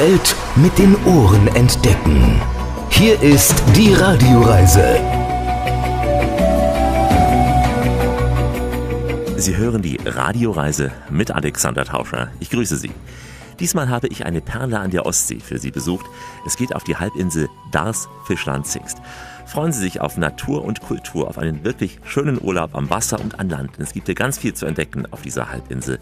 Welt mit den Ohren entdecken. Hier ist die Radioreise. Sie hören die Radioreise mit Alexander Tauscher. Ich grüße Sie. Diesmal habe ich eine Perle an der Ostsee für Sie besucht. Es geht auf die Halbinsel Dars Fischland-Zingst. Freuen Sie sich auf Natur und Kultur, auf einen wirklich schönen Urlaub am Wasser und an Land. Es gibt hier ganz viel zu entdecken auf dieser Halbinsel.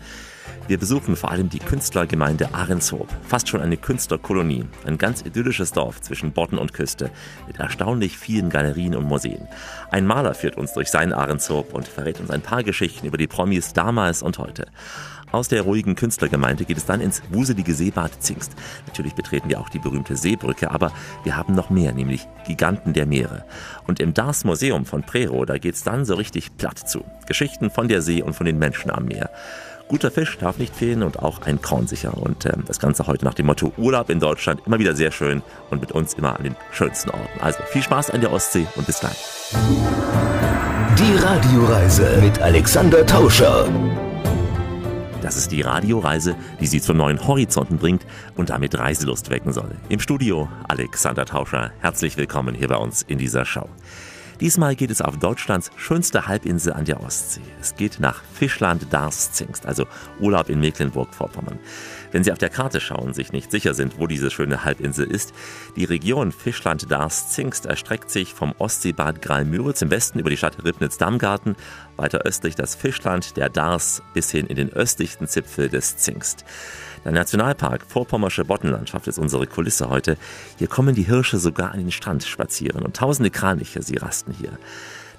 Wir besuchen vor allem die Künstlergemeinde Ahrenshoop, fast schon eine Künstlerkolonie, ein ganz idyllisches Dorf zwischen Bodden und Küste mit erstaunlich vielen Galerien und Museen. Ein Maler führt uns durch sein Ahrenshoop und verrät uns ein paar Geschichten über die Promis damals und heute. Aus der ruhigen Künstlergemeinde geht es dann ins wuselige Seebad Zingst. Natürlich betreten wir auch die berühmte Seebrücke, aber wir haben noch mehr, nämlich Giganten der Meere. Und im Dars Museum von Prero, da geht's dann so richtig platt zu. Geschichten von der See und von den Menschen am Meer. Guter Fisch darf nicht fehlen und auch ein Korn sicher. Und äh, das Ganze heute nach dem Motto Urlaub in Deutschland immer wieder sehr schön und mit uns immer an den schönsten Orten. Also viel Spaß an der Ostsee und bis gleich. Die Radioreise mit Alexander Tauscher. Das ist die Radioreise, die Sie zu neuen Horizonten bringt und damit Reiselust wecken soll. Im Studio Alexander Tauscher. Herzlich willkommen hier bei uns in dieser Show. Diesmal geht es auf Deutschlands schönste Halbinsel an der Ostsee. Es geht nach Fischland-Darßzingst, also Urlaub in Mecklenburg-Vorpommern. Wenn Sie auf der Karte schauen, sich nicht sicher sind, wo diese schöne Halbinsel ist, die Region Fischland-Darßzingst erstreckt sich vom Ostseebad Graal-Müritz im Westen über die Stadt Ribnitz-Dammgarten, weiter östlich das Fischland der Dars bis hin in den östlichsten Zipfel des Zingst. Der Nationalpark Vorpommersche Boddenlandschaft ist unsere Kulisse heute. Hier kommen die Hirsche sogar an den Strand spazieren und tausende Kraniche, sie rasten hier.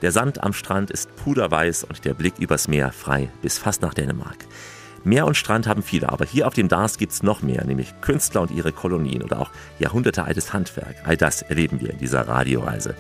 Der Sand am Strand ist puderweiß und der Blick übers Meer frei bis fast nach Dänemark. Meer und Strand haben viele, aber hier auf dem Dars gibt's noch mehr, nämlich Künstler und ihre Kolonien oder auch jahrhundertealtes Handwerk. All das erleben wir in dieser Radioreise.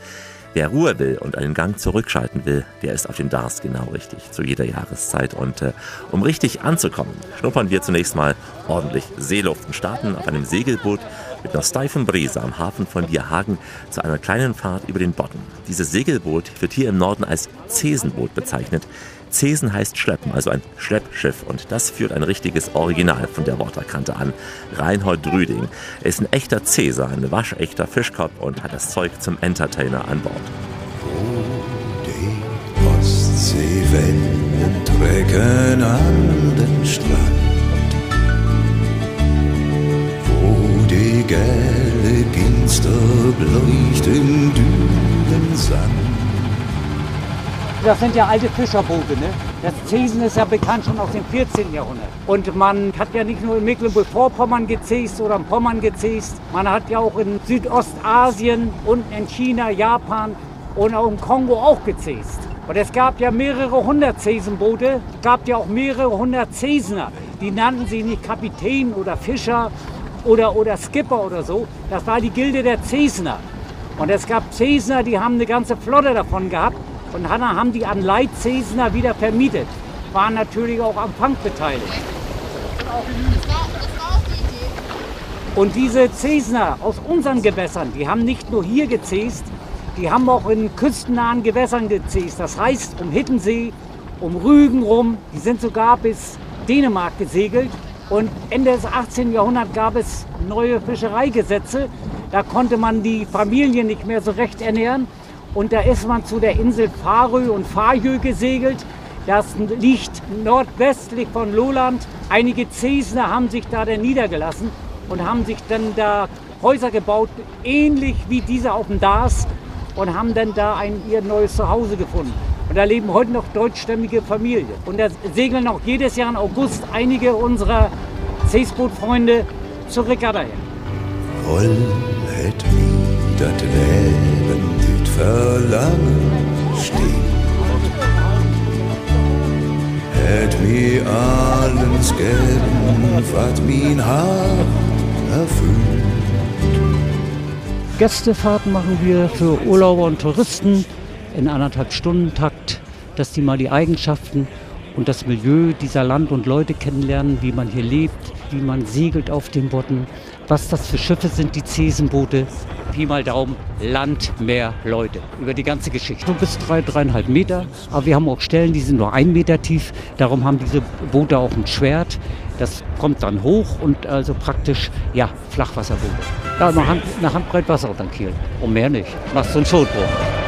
Wer Ruhe will und einen Gang zurückschalten will, der ist auf dem Dars genau richtig, zu jeder Jahreszeit. Und äh, um richtig anzukommen, schnuppern wir zunächst mal ordentlich Seeluft und starten auf einem Segelboot mit einer steifen Brise am Hafen von Dierhagen zu einer kleinen Fahrt über den Bodden. Dieses Segelboot wird hier im Norden als Zesenboot bezeichnet. Zesen heißt schleppen, also ein Schleppschiff. Und das führt ein richtiges Original von der Worterkante an. Reinhold Drüding. Ist ein echter Cäsar, ein waschechter Fischkopf und hat das Zeug zum Entertainer an Bord. Wo die Ostseewellen trecken an den Strand, wo die gelbe Ginster bläucht im Dünensand. Das sind ja alte Fischerboote. Ne? Das Zesen ist ja bekannt schon aus dem 14. Jahrhundert. Und man hat ja nicht nur in Mecklenburg-Vorpommern gezäst oder in Pommern gezäst. Man hat ja auch in Südostasien und in China, Japan und auch im Kongo auch gezäst. Und es gab ja mehrere hundert Zesenboote. Es gab ja auch mehrere hundert Zesener. Die nannten sie nicht Kapitän oder Fischer oder, oder Skipper oder so. Das war die Gilde der Zesener. Und es gab Zesener, die haben eine ganze Flotte davon gehabt und Hanna haben die an Leitzesner wieder vermietet. Waren natürlich auch am Fang beteiligt. Und diese Zesner aus unseren Gewässern, die haben nicht nur hier gezäst, die haben auch in küstennahen Gewässern gezäst. Das heißt um Hittensee, um Rügen rum. Die sind sogar bis Dänemark gesegelt. Und Ende des 18. Jahrhunderts gab es neue Fischereigesetze. Da konnte man die Familien nicht mehr so recht ernähren. Und da ist man zu der Insel Farö und Fajö gesegelt. Das liegt nordwestlich von Loland. Einige Zesner haben sich da dann niedergelassen und haben sich dann da Häuser gebaut, ähnlich wie diese auf dem Dars und haben dann da ein, ihr neues Zuhause gefunden. Und da leben heute noch deutschstämmige Familien. Und da segeln auch jedes Jahr im August einige unserer Seesboot-Freunde zur Regatta her. Rollet wie das Leben dit Verlangen steht. Hätt mir alles geben, was mein Hart erfüllt. Gästefahrten machen wir für Urlauber und Touristen in anderthalb Stunden Takt, dass die mal die Eigenschaften und das Milieu dieser Land und Leute kennenlernen, wie man hier lebt, wie man segelt auf dem Bodden, was das für Schiffe sind, die Zesenboote. Pi mal Daumen, Land, Meer, Leute. Über die ganze Geschichte. So bis drei, dreieinhalb Meter. Aber wir haben auch Stellen, die sind nur ein Meter tief. Darum haben diese Boote auch ein Schwert. Das kommt dann hoch und also praktisch, ja, Flachwasserboote. Ja, eine, Hand, eine Handbreit Wasser den Kiel. Und mehr nicht. Machst du einen Schotbruch.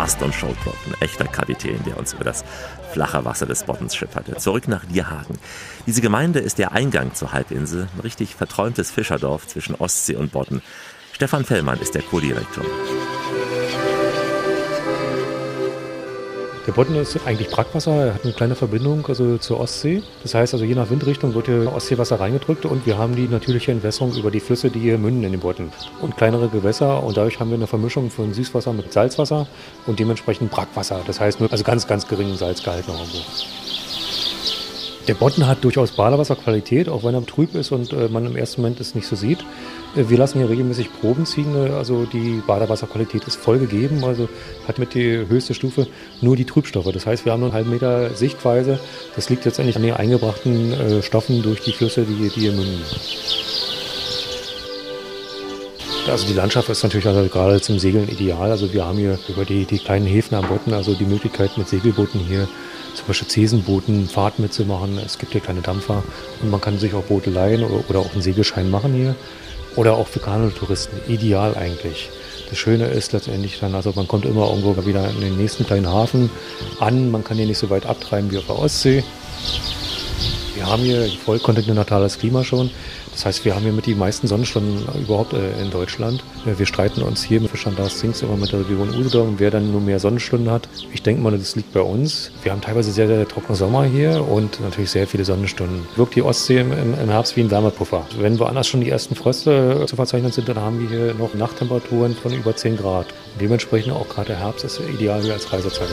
Mast und Scholdbrock, ein echter Kapitän, der uns über das flache Wasser des Bottens schipperte. Zurück nach Dierhagen. Diese Gemeinde ist der Eingang zur Halbinsel, ein richtig verträumtes Fischerdorf zwischen Ostsee und Bodden. Stefan Fellmann ist der Co-Direktor. Der Bodden ist eigentlich Brackwasser, er hat eine kleine Verbindung also zur Ostsee. Das heißt also je nach Windrichtung wird hier Ostseewasser reingedrückt und wir haben die natürliche Entwässerung über die Flüsse, die hier münden in den Bodden. Und kleinere Gewässer und dadurch haben wir eine Vermischung von Süßwasser mit Salzwasser und dementsprechend Brackwasser. Das heißt nur also ganz, ganz geringen Salzgehalt noch irgendwo. Der Bodden hat durchaus Badewasserqualität, auch wenn er trüb ist und äh, man im ersten Moment es nicht so sieht. Äh, wir lassen hier regelmäßig Proben ziehen, äh, also die Badewasserqualität ist voll gegeben, also hat mit die höchste Stufe nur die Trübstoffe. Das heißt, wir haben nur einen halben Meter Sichtweise. Das liegt letztendlich an den eingebrachten äh, Stoffen durch die Flüsse, die, die hier münden. Also die Landschaft ist natürlich also gerade zum Segeln ideal. Also wir haben hier über die, die kleinen Häfen am Bodden also die Möglichkeit mit Segelbooten hier zum Beispiel Zesenbooten Fahrt mitzumachen. Es gibt hier kleine Dampfer und man kann sich auch Boote leihen oder, oder auch einen Segelschein machen hier. Oder auch für Kanutouristen. Ideal eigentlich. Das Schöne ist letztendlich dann, also man kommt immer irgendwo wieder in den nächsten kleinen Hafen an. Man kann hier nicht so weit abtreiben wie auf der Ostsee. Wir haben hier vollkontinentales Klima schon. Das heißt, wir haben hier mit die meisten Sonnenstunden überhaupt äh, in Deutschland. Äh, wir streiten uns hier mit Standards Zings immer mit der Region Usedom, wer dann nur mehr Sonnenstunden hat. Ich denke mal, das liegt bei uns. Wir haben teilweise sehr, sehr trockene Sommer hier und natürlich sehr viele Sonnenstunden. Wirkt die Ostsee im, im Herbst wie ein Wärmepuffer. Wenn woanders schon die ersten Fröste zu verzeichnen sind, dann haben wir hier noch Nachttemperaturen von über 10 Grad. Dementsprechend auch gerade der Herbst ist ideal hier als Reisezeit.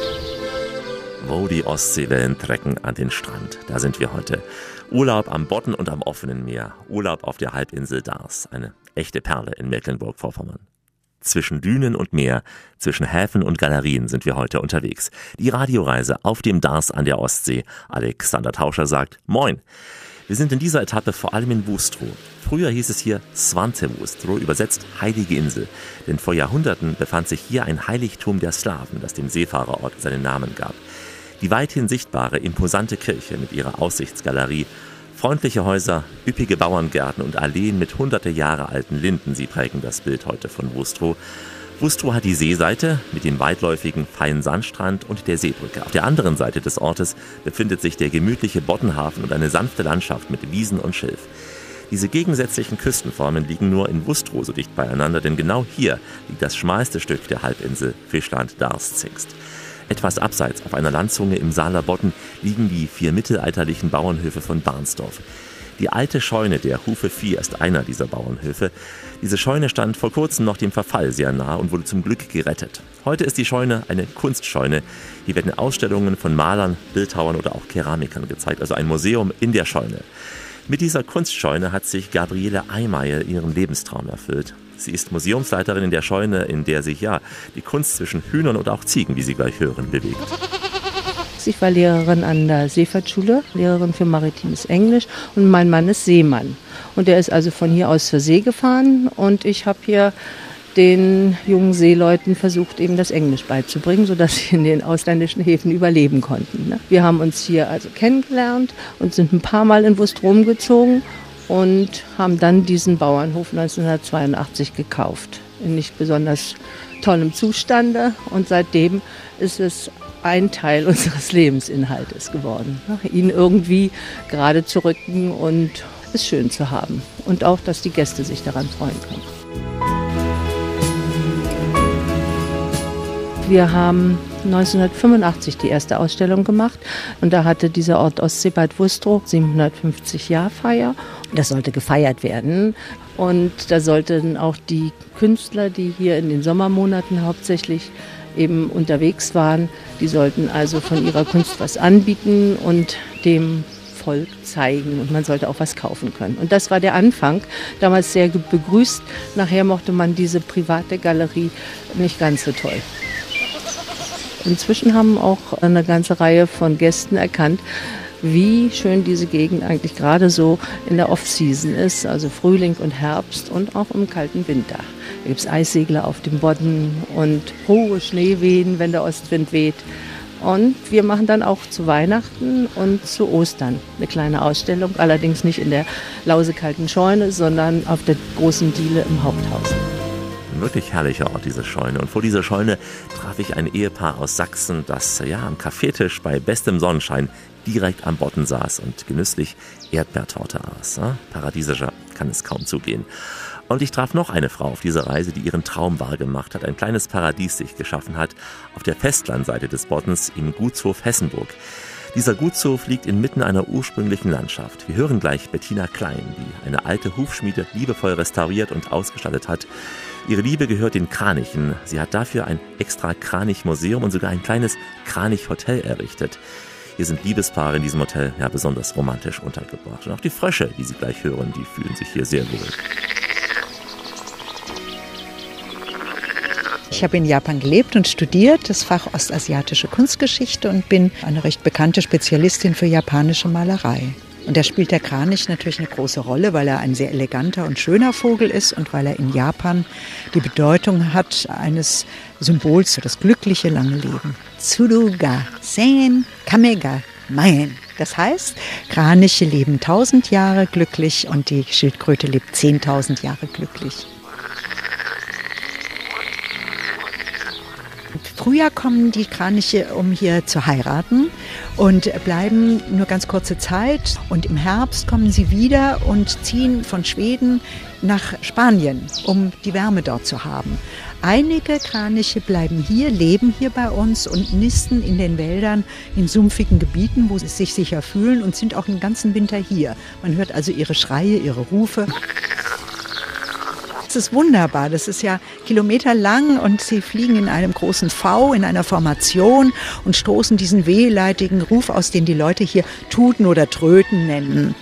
Wo die Ostseewellen trecken an den Strand. Da sind wir heute. Urlaub am Bodden und am offenen Meer. Urlaub auf der Halbinsel Dars. Eine echte Perle in Mecklenburg-Vorpommern. Zwischen Dünen und Meer, zwischen Häfen und Galerien sind wir heute unterwegs. Die Radioreise auf dem Dars an der Ostsee. Alexander Tauscher sagt Moin. Wir sind in dieser Etappe vor allem in Wustrow. Früher hieß es hier Svante Wustrow, übersetzt Heilige Insel. Denn vor Jahrhunderten befand sich hier ein Heiligtum der Slawen, das dem Seefahrerort seinen Namen gab. Die weithin sichtbare, imposante Kirche mit ihrer Aussichtsgalerie, freundliche Häuser, üppige Bauerngärten und Alleen mit hunderte Jahre alten Linden, sie prägen das Bild heute von Wustrow. Wustrow hat die Seeseite mit dem weitläufigen feinen Sandstrand und der Seebrücke. Auf der anderen Seite des Ortes befindet sich der gemütliche Boddenhafen und eine sanfte Landschaft mit Wiesen und Schilf. Diese gegensätzlichen Küstenformen liegen nur in Wustrow so dicht beieinander, denn genau hier liegt das schmalste Stück der Halbinsel Fischland-Darß-Zingst. Etwas abseits auf einer Landzunge im Saaler Bodden liegen die vier mittelalterlichen Bauernhöfe von Barnsdorf. Die alte Scheune der Hufe 4 ist einer dieser Bauernhöfe. Diese Scheune stand vor kurzem noch dem Verfall sehr nah und wurde zum Glück gerettet. Heute ist die Scheune eine Kunstscheune. Hier werden Ausstellungen von Malern, Bildhauern oder auch Keramikern gezeigt, also ein Museum in der Scheune. Mit dieser Kunstscheune hat sich Gabriele Eimeyer ihren Lebenstraum erfüllt. Sie ist Museumsleiterin in der Scheune, in der sich ja die Kunst zwischen Hühnern und auch Ziegen, wie Sie gleich hören, bewegt. Ich war Lehrerin an der Seefahrtschule, Lehrerin für maritimes Englisch und mein Mann ist Seemann. Und der ist also von hier aus zur See gefahren und ich habe hier den jungen Seeleuten versucht, eben das Englisch beizubringen, sodass sie in den ausländischen Häfen überleben konnten. Ne? Wir haben uns hier also kennengelernt und sind ein paar Mal in Wustrom gezogen und haben dann diesen Bauernhof 1982 gekauft. In nicht besonders tollem Zustande und seitdem ist es ein Teil unseres Lebensinhaltes geworden. Ihn irgendwie gerade zu rücken und es schön zu haben und auch, dass die Gäste sich daran freuen können. Wir haben 1985 die erste Ausstellung gemacht und da hatte dieser Ort Ostsee Bad Wustrow 750 Jahr Feier. Das sollte gefeiert werden und da sollten auch die Künstler, die hier in den Sommermonaten hauptsächlich eben unterwegs waren, die sollten also von ihrer Kunst was anbieten und dem Volk zeigen und man sollte auch was kaufen können. Und das war der Anfang, damals sehr begrüßt. Nachher mochte man diese private Galerie nicht ganz so toll. Inzwischen haben auch eine ganze Reihe von Gästen erkannt, wie schön diese Gegend eigentlich gerade so in der Off-Season ist, also Frühling und Herbst und auch im kalten Winter. Da gibt es Eissegler auf dem Bodden und hohe Schneewehen, wenn der Ostwind weht. Und wir machen dann auch zu Weihnachten und zu Ostern eine kleine Ausstellung, allerdings nicht in der lausekalten Scheune, sondern auf der großen Diele im Haupthaus. Ein wirklich herrlicher Ort, diese Scheune. Und vor dieser Scheune traf ich ein Ehepaar aus Sachsen, das ja am Kaffeetisch bei bestem Sonnenschein direkt am Bodden saß und genüsslich Erdbeertorte aß. Paradiesischer kann es kaum zugehen. Und ich traf noch eine Frau auf dieser Reise, die ihren Traum wahrgemacht hat, ein kleines Paradies sich geschaffen hat, auf der Festlandseite des Boddens im Gutshof Hessenburg. Dieser Gutshof liegt inmitten einer ursprünglichen Landschaft. Wir hören gleich Bettina Klein, die eine alte Hufschmiede liebevoll restauriert und ausgestattet hat. Ihre Liebe gehört den Kranichen. Sie hat dafür ein extra Kranich-Museum und sogar ein kleines Kranich-Hotel errichtet. Hier sind Liebespaare in diesem Hotel ja besonders romantisch untergebracht. Und auch die Frösche, die Sie gleich hören, die fühlen sich hier sehr wohl. Ich habe in Japan gelebt und studiert das Fach Ostasiatische Kunstgeschichte und bin eine recht bekannte Spezialistin für japanische Malerei. Und da spielt der Kranich natürlich eine große Rolle, weil er ein sehr eleganter und schöner Vogel ist und weil er in Japan die Bedeutung hat eines Symbols für das glückliche lange Leben. Tsuruga Sen Kamega Maien. Das heißt, Kraniche leben tausend Jahre glücklich und die Schildkröte lebt zehntausend Jahre glücklich. Frühjahr kommen die Kraniche, um hier zu heiraten und bleiben nur ganz kurze Zeit. Und im Herbst kommen sie wieder und ziehen von Schweden nach Spanien, um die Wärme dort zu haben. Einige Kraniche bleiben hier, leben hier bei uns und nisten in den Wäldern in sumpfigen Gebieten, wo sie sich sicher fühlen und sind auch den ganzen Winter hier. Man hört also ihre Schreie, ihre Rufe. Das ist wunderbar. Das ist ja kilometerlang und sie fliegen in einem großen V, in einer Formation und stoßen diesen wehleitigen Ruf aus, den die Leute hier Tuten oder Tröten nennen.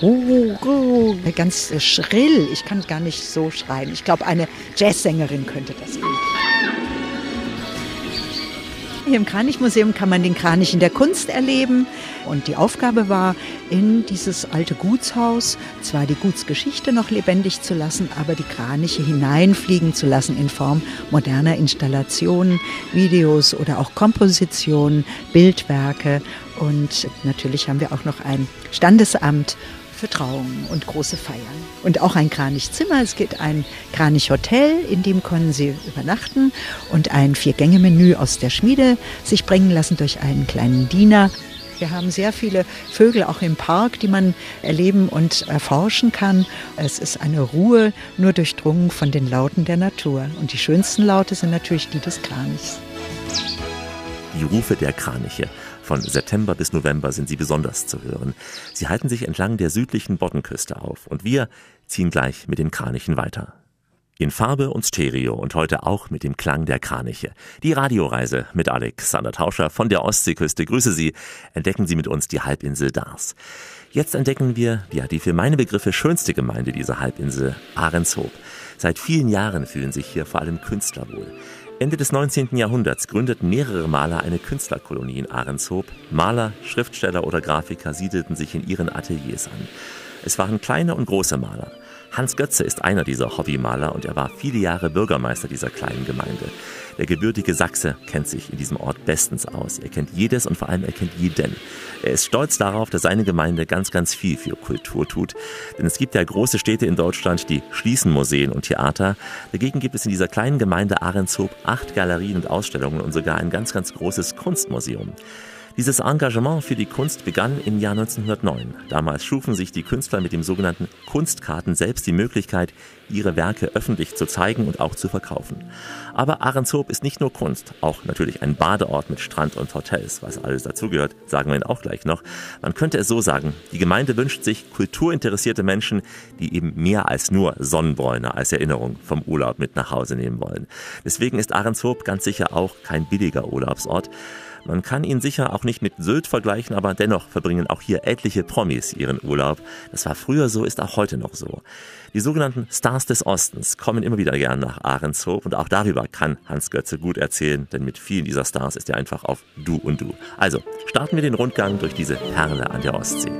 Ganz schrill. Ich kann gar nicht so schreien. Ich glaube, eine Jazzsängerin könnte das gut. Hier im Kranichmuseum kann man den Kranich in der Kunst erleben. Und die Aufgabe war, in dieses alte Gutshaus zwar die Gutsgeschichte noch lebendig zu lassen, aber die Kraniche hineinfliegen zu lassen in Form moderner Installationen, Videos oder auch Kompositionen, Bildwerke. Und natürlich haben wir auch noch ein Standesamt für Trauungen und große Feiern. Und auch ein Kranichzimmer. Es gibt ein Kranichhotel, in dem können Sie übernachten und ein Vier-Gänge-Menü aus der Schmiede sich bringen lassen durch einen kleinen Diener. Wir haben sehr viele Vögel auch im Park, die man erleben und erforschen kann. Es ist eine Ruhe, nur durchdrungen von den Lauten der Natur. Und die schönsten Laute sind natürlich die des Kranichs. Die Rufe der Kraniche. Von September bis November sind sie besonders zu hören. Sie halten sich entlang der südlichen Boddenküste auf und wir ziehen gleich mit den Kranichen weiter. In Farbe und Stereo und heute auch mit dem Klang der Kraniche. Die Radioreise mit Alexander Tauscher von der Ostseeküste. Grüße Sie. Entdecken Sie mit uns die Halbinsel Dars. Jetzt entdecken wir, ja, die für meine Begriffe schönste Gemeinde dieser Halbinsel, Ahrenshoop. Seit vielen Jahren fühlen sich hier vor allem Künstler wohl. Ende des 19. Jahrhunderts gründeten mehrere Maler eine Künstlerkolonie in Ahrenshoop. Maler, Schriftsteller oder Grafiker siedelten sich in ihren Ateliers an. Es waren kleine und große Maler. Hans Götze ist einer dieser Hobbymaler und er war viele Jahre Bürgermeister dieser kleinen Gemeinde. Der gebürtige Sachse kennt sich in diesem Ort bestens aus. Er kennt jedes und vor allem er kennt jeden. Er ist stolz darauf, dass seine Gemeinde ganz, ganz viel für Kultur tut. Denn es gibt ja große Städte in Deutschland, die schließen Museen und Theater. Dagegen gibt es in dieser kleinen Gemeinde Ahrenshoop acht Galerien und Ausstellungen und sogar ein ganz, ganz großes Kunstmuseum. Dieses Engagement für die Kunst begann im Jahr 1909. Damals schufen sich die Künstler mit dem sogenannten Kunstkarten selbst die Möglichkeit, ihre Werke öffentlich zu zeigen und auch zu verkaufen. Aber Ahrenshoop ist nicht nur Kunst, auch natürlich ein Badeort mit Strand und Hotels, was alles dazugehört, sagen wir Ihnen auch gleich noch. Man könnte es so sagen, die Gemeinde wünscht sich kulturinteressierte Menschen, die eben mehr als nur Sonnenbräune als Erinnerung vom Urlaub mit nach Hause nehmen wollen. Deswegen ist Ahrenshoop ganz sicher auch kein billiger Urlaubsort. Man kann ihn sicher auch nicht mit Sylt vergleichen, aber dennoch verbringen auch hier etliche Promis ihren Urlaub. Das war früher so, ist auch heute noch so. Die sogenannten Stars des Ostens kommen immer wieder gern nach Ahrenshof und auch darüber kann Hans Götze gut erzählen, denn mit vielen dieser Stars ist er einfach auf Du und Du. Also starten wir den Rundgang durch diese Perle an der Ostsee.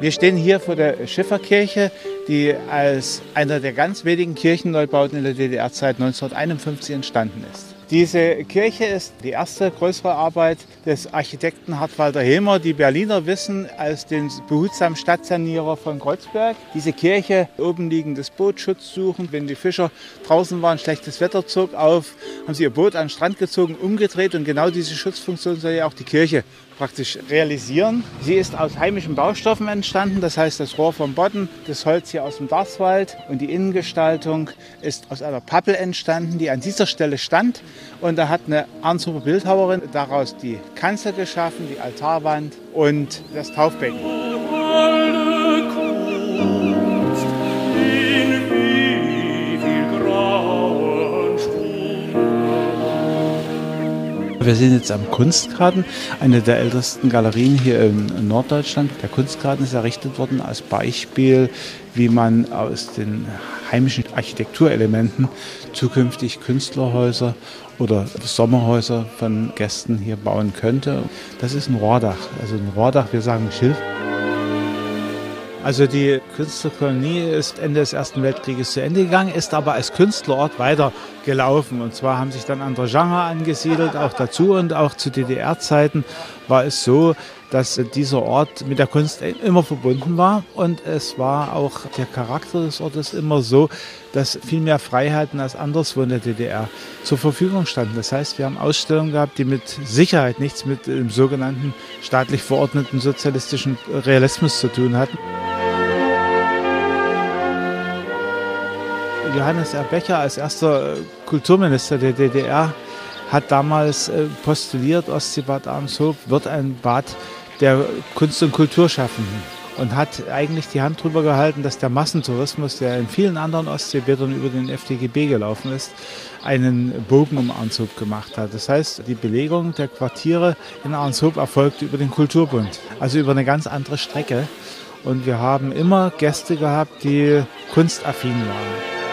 Wir stehen hier vor der Schifferkirche, die als einer der ganz wenigen Kirchenneubauten in der DDR-Zeit 1951 entstanden ist. Diese Kirche ist die erste größere Arbeit des Architekten Hartwalder Hemer. Die Berliner wissen als den behutsamen Stadtsanierer von Kreuzberg. Diese Kirche, oben liegendes Boot Schutz suchen. Wenn die Fischer draußen waren, schlechtes Wetter zog auf, haben sie ihr Boot an den Strand gezogen, umgedreht und genau diese Schutzfunktion soll ja auch die Kirche praktisch realisieren. Sie ist aus heimischen Baustoffen entstanden, das heißt das Rohr vom Bodden, das Holz hier aus dem Darswald und die Innengestaltung ist aus einer Pappel entstanden, die an dieser Stelle stand und da hat eine Arnshuber Bildhauerin daraus die Kanzel geschaffen, die Altarwand und das Taufbecken. Wir sind jetzt am Kunstgarten, eine der ältesten Galerien hier in Norddeutschland. Der Kunstgarten ist errichtet worden als Beispiel, wie man aus den heimischen Architekturelementen zukünftig Künstlerhäuser oder Sommerhäuser von Gästen hier bauen könnte. Das ist ein Rohrdach, also ein Rohrdach, wir sagen Schilf. Also die Künstlerkolonie ist Ende des Ersten Weltkrieges zu Ende gegangen, ist aber als Künstlerort weiter gelaufen. Und zwar haben sich dann andere Genre angesiedelt, auch dazu und auch zu DDR-Zeiten war es so, dass dieser Ort mit der Kunst immer verbunden war und es war auch der Charakter des Ortes immer so, dass viel mehr Freiheiten als anderswo in der DDR zur Verfügung standen. Das heißt, wir haben Ausstellungen gehabt, die mit Sicherheit nichts mit dem sogenannten staatlich verordneten sozialistischen Realismus zu tun hatten. Johannes R. Becher als erster Kulturminister der DDR hat damals äh, postuliert, Ostseebad Arnshof wird ein Bad der Kunst- und Kulturschaffenden und hat eigentlich die Hand drüber gehalten, dass der Massentourismus, der in vielen anderen Ostseebädern über den FDGB gelaufen ist, einen Bogen um Arnshof gemacht hat. Das heißt, die Belegung der Quartiere in Arnshof erfolgte über den Kulturbund, also über eine ganz andere Strecke. Und wir haben immer Gäste gehabt, die kunstaffin waren.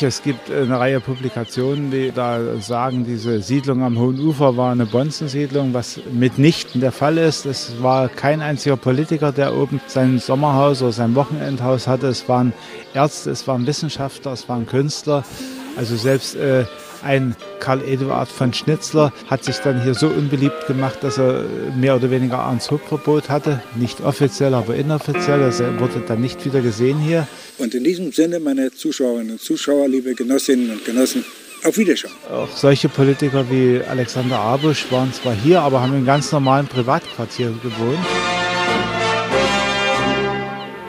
Es gibt eine Reihe Publikationen, die da sagen, diese Siedlung am Hohen Ufer war eine Bonzensiedlung, was mitnichten der Fall ist. Es war kein einziger Politiker, der oben sein Sommerhaus oder sein Wochenendhaus hatte. Es waren Ärzte, es waren Wissenschaftler, es waren Künstler. Also selbst äh, ein Karl Eduard von Schnitzler hat sich dann hier so unbeliebt gemacht, dass er mehr oder weniger Arnshof-Verbot hatte. Nicht offiziell, aber inoffiziell. Also er wurde dann nicht wieder gesehen hier. Und in diesem Sinne, meine Zuschauerinnen und Zuschauer, liebe Genossinnen und Genossen, auf Wiederschauen. Auch solche Politiker wie Alexander Abusch waren zwar hier, aber haben in ganz normalen Privatquartieren gewohnt.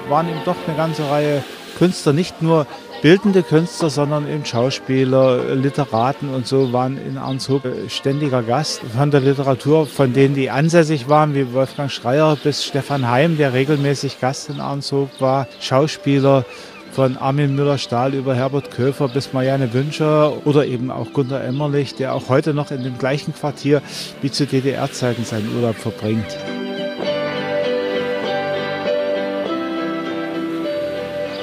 Waren eben doch eine ganze Reihe Künstler, nicht nur bildende Künstler, sondern eben Schauspieler, Literaten und so waren in Arnshof ständiger Gast von der Literatur, von denen die ansässig waren, wie Wolfgang Schreier bis Stefan Heim, der regelmäßig Gast in Arnshof war, Schauspieler, von Armin Müller-Stahl über Herbert Köfer bis Marianne Wünscher oder eben auch Gunter Emmerlich, der auch heute noch in dem gleichen Quartier wie zu DDR-Zeiten seinen Urlaub verbringt.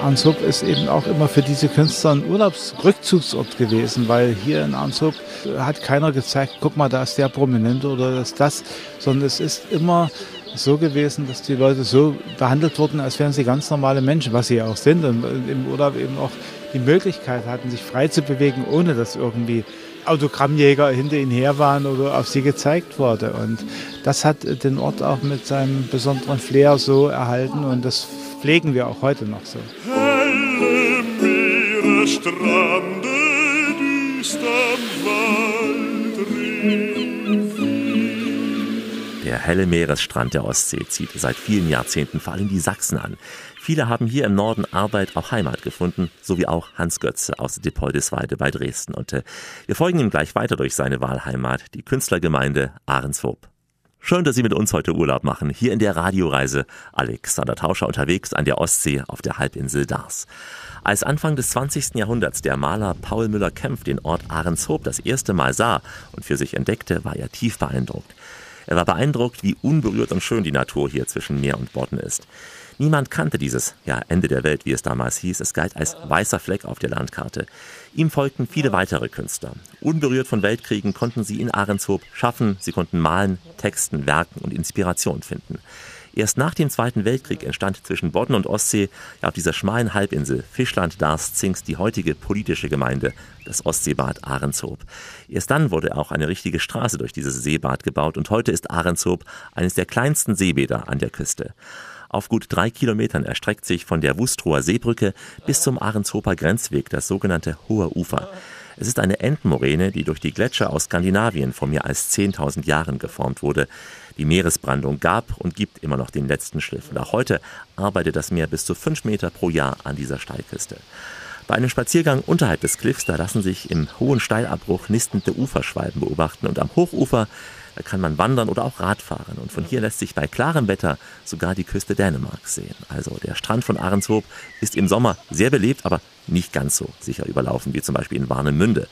Arnshoop ist eben auch immer für diese Künstler ein Urlaubsrückzugsort gewesen, weil hier in Arnshoop hat keiner gezeigt, guck mal, da ist der Prominente oder das das, sondern es ist immer so gewesen, dass die Leute so behandelt wurden, als wären sie ganz normale Menschen, was sie ja auch sind und im Urlaub eben auch die Möglichkeit hatten, sich frei zu bewegen, ohne dass irgendwie Autogrammjäger hinter ihnen her waren oder auf sie gezeigt wurde. Und das hat den Ort auch mit seinem besonderen Flair so erhalten und das pflegen wir auch heute noch so. Helle Meere, Strande, Der helle Meeresstrand der Ostsee zieht seit vielen Jahrzehnten vor allem die Sachsen an. Viele haben hier im Norden Arbeit, auch Heimat gefunden, so wie auch Hans Götze aus Depoldesweide bei Dresden. Und äh, wir folgen ihm gleich weiter durch seine Wahlheimat, die Künstlergemeinde Ahrenshoop. Schön, dass Sie mit uns heute Urlaub machen. Hier in der Radioreise Alexander Tauscher unterwegs an der Ostsee auf der Halbinsel Dars. Als Anfang des 20. Jahrhunderts der Maler Paul Müller-Kempf den Ort Ahrenshoop das erste Mal sah und für sich entdeckte, war er tief beeindruckt. Er war beeindruckt, wie unberührt und schön die Natur hier zwischen Meer und Bodden ist. Niemand kannte dieses ja, Ende der Welt, wie es damals hieß. Es galt als weißer Fleck auf der Landkarte. Ihm folgten viele weitere Künstler. Unberührt von Weltkriegen konnten sie in Ahrenshoop schaffen, sie konnten malen, texten, werken und Inspiration finden. Erst nach dem Zweiten Weltkrieg entstand zwischen Bodden und Ostsee ja, auf dieser schmalen Halbinsel Fischland Dars Zingst die heutige politische Gemeinde, das Ostseebad Ahrenshoop. Erst dann wurde auch eine richtige Straße durch dieses Seebad gebaut und heute ist Ahrenshoop eines der kleinsten Seebäder an der Küste. Auf gut drei Kilometern erstreckt sich von der Wustrower Seebrücke bis zum Ahrenshofer Grenzweg das sogenannte Hohe Ufer. Es ist eine Entenmoräne, die durch die Gletscher aus Skandinavien vor mehr als 10.000 Jahren geformt wurde. Die Meeresbrandung gab und gibt immer noch den letzten Schliff. Und auch heute arbeitet das Meer bis zu fünf Meter pro Jahr an dieser Steilküste. Bei einem Spaziergang unterhalb des Cliffs, da lassen sich im hohen Steilabbruch nistende Uferschwalben beobachten und am Hochufer da kann man wandern oder auch Radfahren. Und von hier lässt sich bei klarem Wetter sogar die Küste Dänemarks sehen. Also der Strand von Ahrenshoop ist im Sommer sehr belebt, aber nicht ganz so sicher überlaufen wie zum Beispiel in Warnemünde.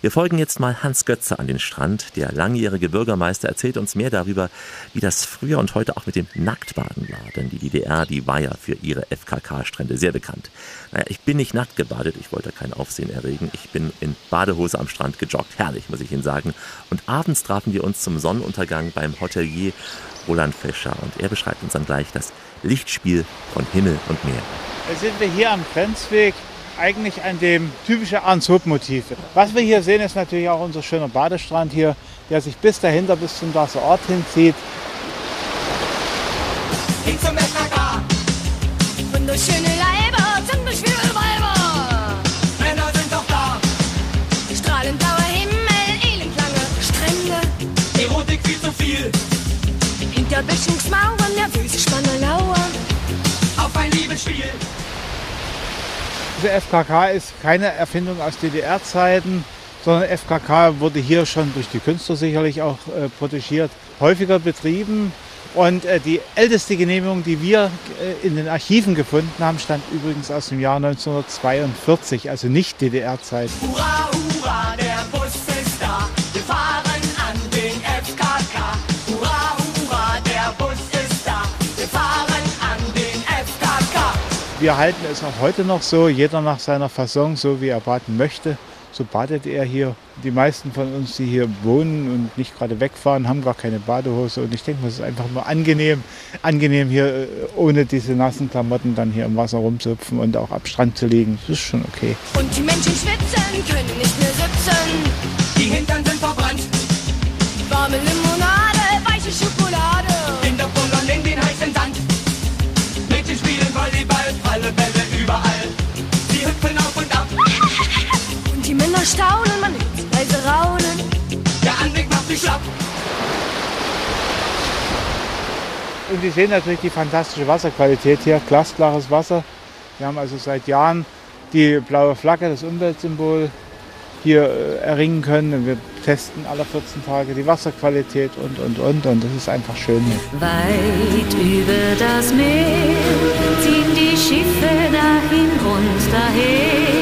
Wir folgen jetzt mal Hans Götze an den Strand. Der langjährige Bürgermeister erzählt uns mehr darüber, wie das früher und heute auch mit dem Nacktbaden war. Denn die DDR, die war ja für ihre FKK-Strände sehr bekannt. Naja, ich bin nicht nackt gebadet, ich wollte kein Aufsehen erregen. Ich bin in Badehose am Strand gejoggt. Herrlich, muss ich Ihnen sagen. Und abends trafen wir uns zum Sonnenuntergang beim Hotelier Roland Fischer. Und er beschreibt uns dann gleich das Lichtspiel von Himmel und Meer. Da sind wir hier am Grenzweg eigentlich an dem typischen Arnshoop-Motiv. Was wir hier sehen, ist natürlich auch unser schöner Badestrand hier, der sich bis dahinter, bis zum Darser Ort hinzieht. Wunderschöne Leiber, ziemlich viele Weiber. Männer sind doch da. Strahlend Himmel, elendlange Strände. Erotik viel zu viel. Hinter Böschungsmauern, nervöse Spanner lauern. Auf ein Liebesspiel. Diese FKK ist keine Erfindung aus DDR-Zeiten, sondern FKK wurde hier schon durch die Künstler sicherlich auch äh, protegiert, häufiger betrieben. Und äh, die älteste Genehmigung, die wir äh, in den Archiven gefunden haben, stammt übrigens aus dem Jahr 1942, also nicht DDR-Zeit. Hurra, hurra, Wir halten es auch heute noch so, jeder nach seiner Fasson, so wie er baden möchte. So badet er hier. Die meisten von uns, die hier wohnen und nicht gerade wegfahren, haben gar keine Badehose. Und ich denke, es ist einfach nur angenehm, angenehm hier äh, ohne diese nassen Klamotten dann hier im Wasser rumzupfen und auch am Strand zu liegen. Das ist schon okay. Und die Menschen schwitzen, können nicht mehr sitzen. Die Hintern sind verbrannt. Warme Limonade, staunen, man hört leise raunen. Der Anblick macht mich schlapp. Und Sie sehen natürlich die fantastische Wasserqualität hier, glasklares Wasser. Wir haben also seit Jahren die blaue Flagge, das Umweltsymbol, hier äh, erringen können. Und wir testen alle 14 Tage die Wasserqualität und, und, und. Und das ist einfach schön hier. Weit über das Meer ziehen die Schiffe dahin und daher.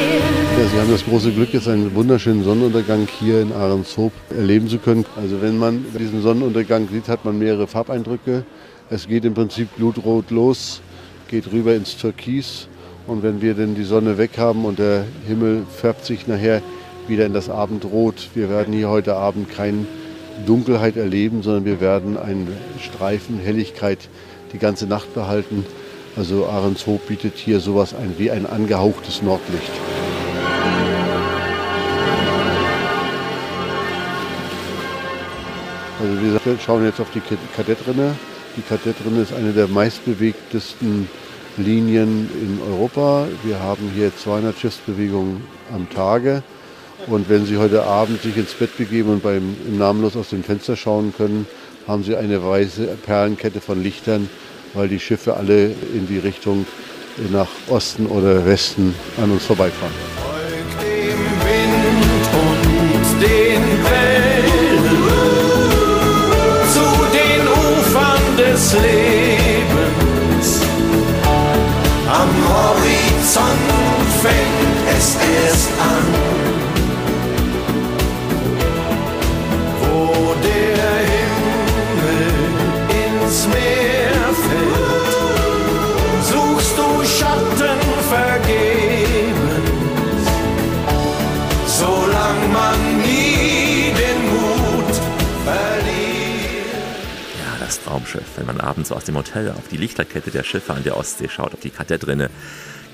Sie haben das große Glück, jetzt einen wunderschönen Sonnenuntergang hier in Ahrenshoop erleben zu können. Also wenn man diesen Sonnenuntergang sieht, hat man mehrere Farbeindrücke. Es geht im Prinzip blutrot los, geht rüber ins Türkis. Und wenn wir dann die Sonne weg haben und der Himmel färbt sich nachher wieder in das Abendrot. Wir werden hier heute Abend keine Dunkelheit erleben, sondern wir werden einen Streifen Helligkeit die ganze Nacht behalten. Also Ahrenshoop bietet hier sowas ein, wie ein angehauchtes Nordlicht. Also wir schauen jetzt auf die Kadettrinne. Die Kadettrinne ist eine der meistbewegtesten Linien in Europa. Wir haben hier 200 Schiffsbewegungen am Tage. Und wenn Sie heute Abend sich ins Bett begeben und beim im Namenlos aus dem Fenster schauen können, haben Sie eine weiße Perlenkette von Lichtern, weil die Schiffe alle in die Richtung nach Osten oder Westen an uns vorbeifahren. Des Lebens. Am Horizont fängt es erst an. Traumschiff. Wenn man abends aus dem Hotel auf die Lichterkette der Schiffe an der Ostsee schaut, auf die Kathedrale,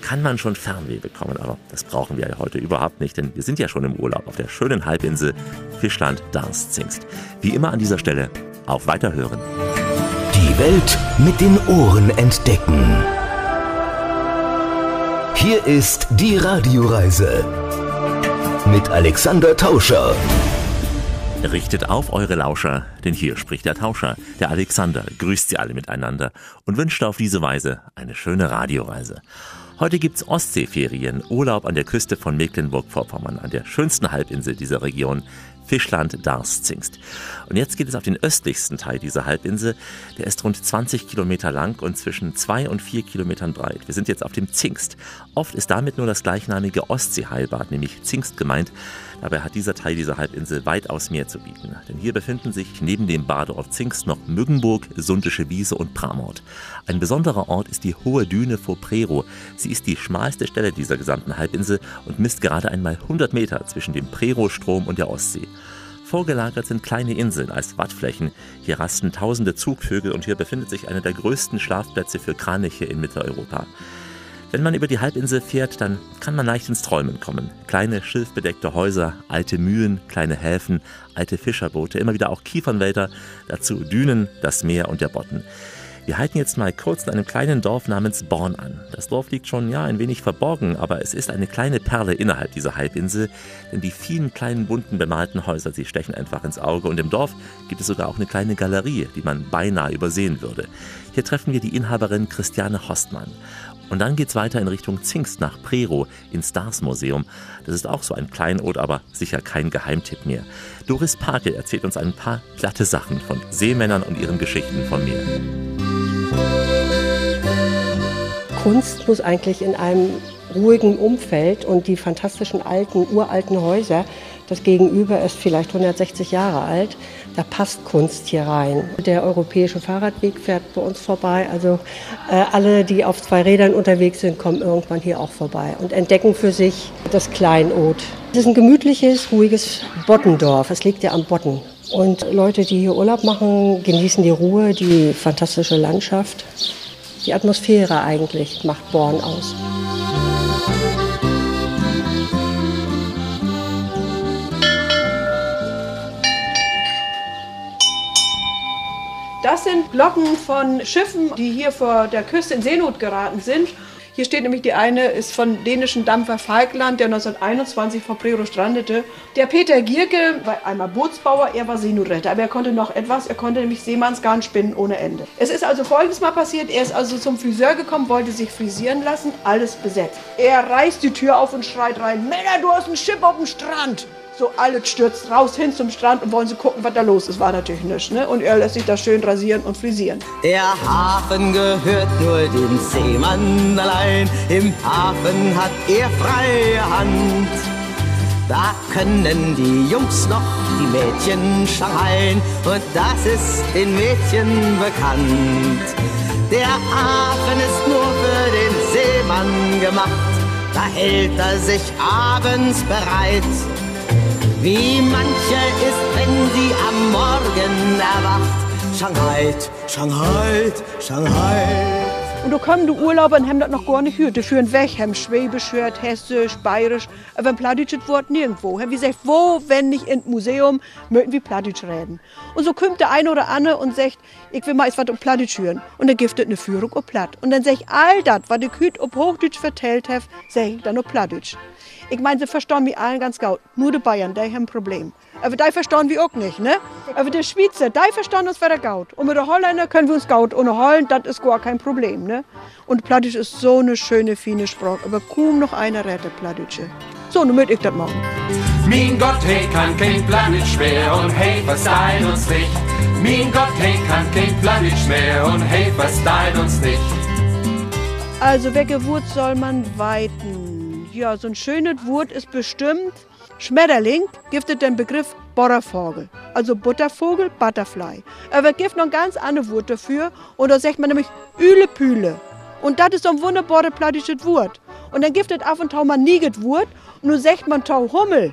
kann man schon Fernweh bekommen. Aber das brauchen wir ja heute überhaupt nicht, denn wir sind ja schon im Urlaub auf der schönen Halbinsel Fischland Darß-Zingst. Wie immer an dieser Stelle auf Weiterhören. Die Welt mit den Ohren entdecken. Hier ist die Radioreise mit Alexander Tauscher. Richtet auf eure Lauscher, denn hier spricht der Tauscher, der Alexander, grüßt sie alle miteinander und wünscht auf diese Weise eine schöne Radioreise. Heute gibt's Ostseeferien, Urlaub an der Küste von Mecklenburg-Vorpommern, an der schönsten Halbinsel dieser Region, Fischland Darß-Zingst. Und jetzt geht es auf den östlichsten Teil dieser Halbinsel. Der ist rund 20 Kilometer lang und zwischen zwei und vier Kilometern breit. Wir sind jetzt auf dem Zingst. Oft ist damit nur das gleichnamige Ostseeheilbad, nämlich Zingst gemeint. Dabei hat dieser Teil dieser Halbinsel weitaus mehr zu bieten. Denn hier befinden sich neben dem Badeort Zingst noch Mückenburg, Sundische Wiese und Pramort. Ein besonderer Ort ist die Hohe Düne vor Prero. Sie ist die schmalste Stelle dieser gesamten Halbinsel und misst gerade einmal 100 Meter zwischen dem Prero-Strom und der Ostsee. Vorgelagert sind kleine Inseln als Wattflächen. Hier rasten tausende Zugvögel und hier befindet sich einer der größten Schlafplätze für Kraniche in Mitteleuropa. Wenn man über die Halbinsel fährt, dann kann man leicht ins Träumen kommen. Kleine schilfbedeckte Häuser, alte Mühlen, kleine Häfen, alte Fischerboote, immer wieder auch Kiefernwälder, dazu Dünen, das Meer und der Botten. Wir halten jetzt mal kurz in einem kleinen Dorf namens Born an. Das Dorf liegt schon ja ein wenig verborgen, aber es ist eine kleine Perle innerhalb dieser Halbinsel, denn die vielen kleinen bunten bemalten Häuser, sie stechen einfach ins Auge und im Dorf gibt es sogar auch eine kleine Galerie, die man beinahe übersehen würde. Hier treffen wir die Inhaberin Christiane Hostmann. Und dann geht's weiter in Richtung Zingst nach Prero ins Stars Museum. Das ist auch so ein Kleinod, aber sicher kein Geheimtipp mehr. Doris Parkel erzählt uns ein paar platte Sachen von Seemännern und ihren Geschichten von mir. Kunst muss eigentlich in einem ruhigen Umfeld und die fantastischen alten, uralten Häuser, das Gegenüber ist vielleicht 160 Jahre alt, da passt Kunst hier rein. Der europäische Fahrradweg fährt bei uns vorbei, also äh, alle, die auf zwei Rädern unterwegs sind, kommen irgendwann hier auch vorbei und entdecken für sich das Kleinod. Es ist ein gemütliches, ruhiges Bottendorf, es liegt ja am Botten. Und Leute, die hier Urlaub machen, genießen die Ruhe, die fantastische Landschaft. Die Atmosphäre eigentlich macht Born aus. Das sind Glocken von Schiffen, die hier vor der Küste in Seenot geraten sind. Hier steht nämlich die eine, ist von dänischen Dampfer Falkland, der 1921 vor Prero strandete. Der Peter Gierke war einmal Bootsbauer, er war Seenotretter, aber er konnte noch etwas, er konnte nämlich Seemannsgarn spinnen ohne Ende. Es ist also folgendes mal passiert, er ist also zum Friseur gekommen, wollte sich frisieren lassen, alles besetzt. Er reißt die Tür auf und schreit rein, Männer, du hast ein Schiff auf dem Strand. So alles stürzt raus hin zum Strand und wollen sie gucken, was da los ist. War natürlich nichts, ne? Und er lässt sich da schön rasieren und frisieren. Der Hafen gehört nur dem Seemann allein. Im Hafen hat er freie Hand. Da können die Jungs noch die Mädchen schreien und das ist den Mädchen bekannt. Der Hafen ist nur für den Seemann gemacht, da hält er sich abends bereit. Wie manche ist, wenn sie am Morgen erwacht. Shanghai, Shanghai, Shanghai. Und da kommen die Urlauber und haben das noch gar nicht gehört. Die führen weg, haben Schwäbisch gehört, Hessisch, Bayerisch, aber ein plattdeutsches Wort nirgendwo. Haben wir gesagt, wo, wenn nicht im Museum, möchten wir Plattdeutsch reden. Und so kommt der eine oder andere und sagt, ich will mal was um Plattdeutsch hören. Und dann gibt es eine Führung auf Platt. Und dann sag ich, all das, was ich heute auf Hochdeutsch vertellt habe, sag ich dann auf Plattdeutsch. Ich meine, sie verstehen mich allen ganz gut. Nur die Bayern, die haben ein Problem. Aber die verstehen wir auch nicht, ne? Aber die Schweizer, die verstehen uns wieder gut. Und mit den Holländern können wir uns gut unterhalten, das ist gar kein Problem, ne? Und Plattdeutsch ist so eine schöne, feine Sprache. Aber kaum noch einer rettet Plattdeutsche. So, nun möchte ich das machen. Mein Gott, hey, kann kein Planet schwer und hey, verstehen uns nicht. Mein Gott, hey, kann kein Plattdeutsch mehr und hey, versteht uns nicht. Also, welche Wurt soll man weiten? Ja, so ein schönes Wort ist bestimmt Schmetterling, giftet den Begriff Bordervogel. Also Buttervogel, Butterfly. Aber es gibt noch ein ganz anderes Wort dafür und da sagt man nämlich Ülepüle. Und das ist so ein wunderbares plattisches Wort. Und dann gibt es auf und tau mal nieget Wort und nun sagt man tau Hummel.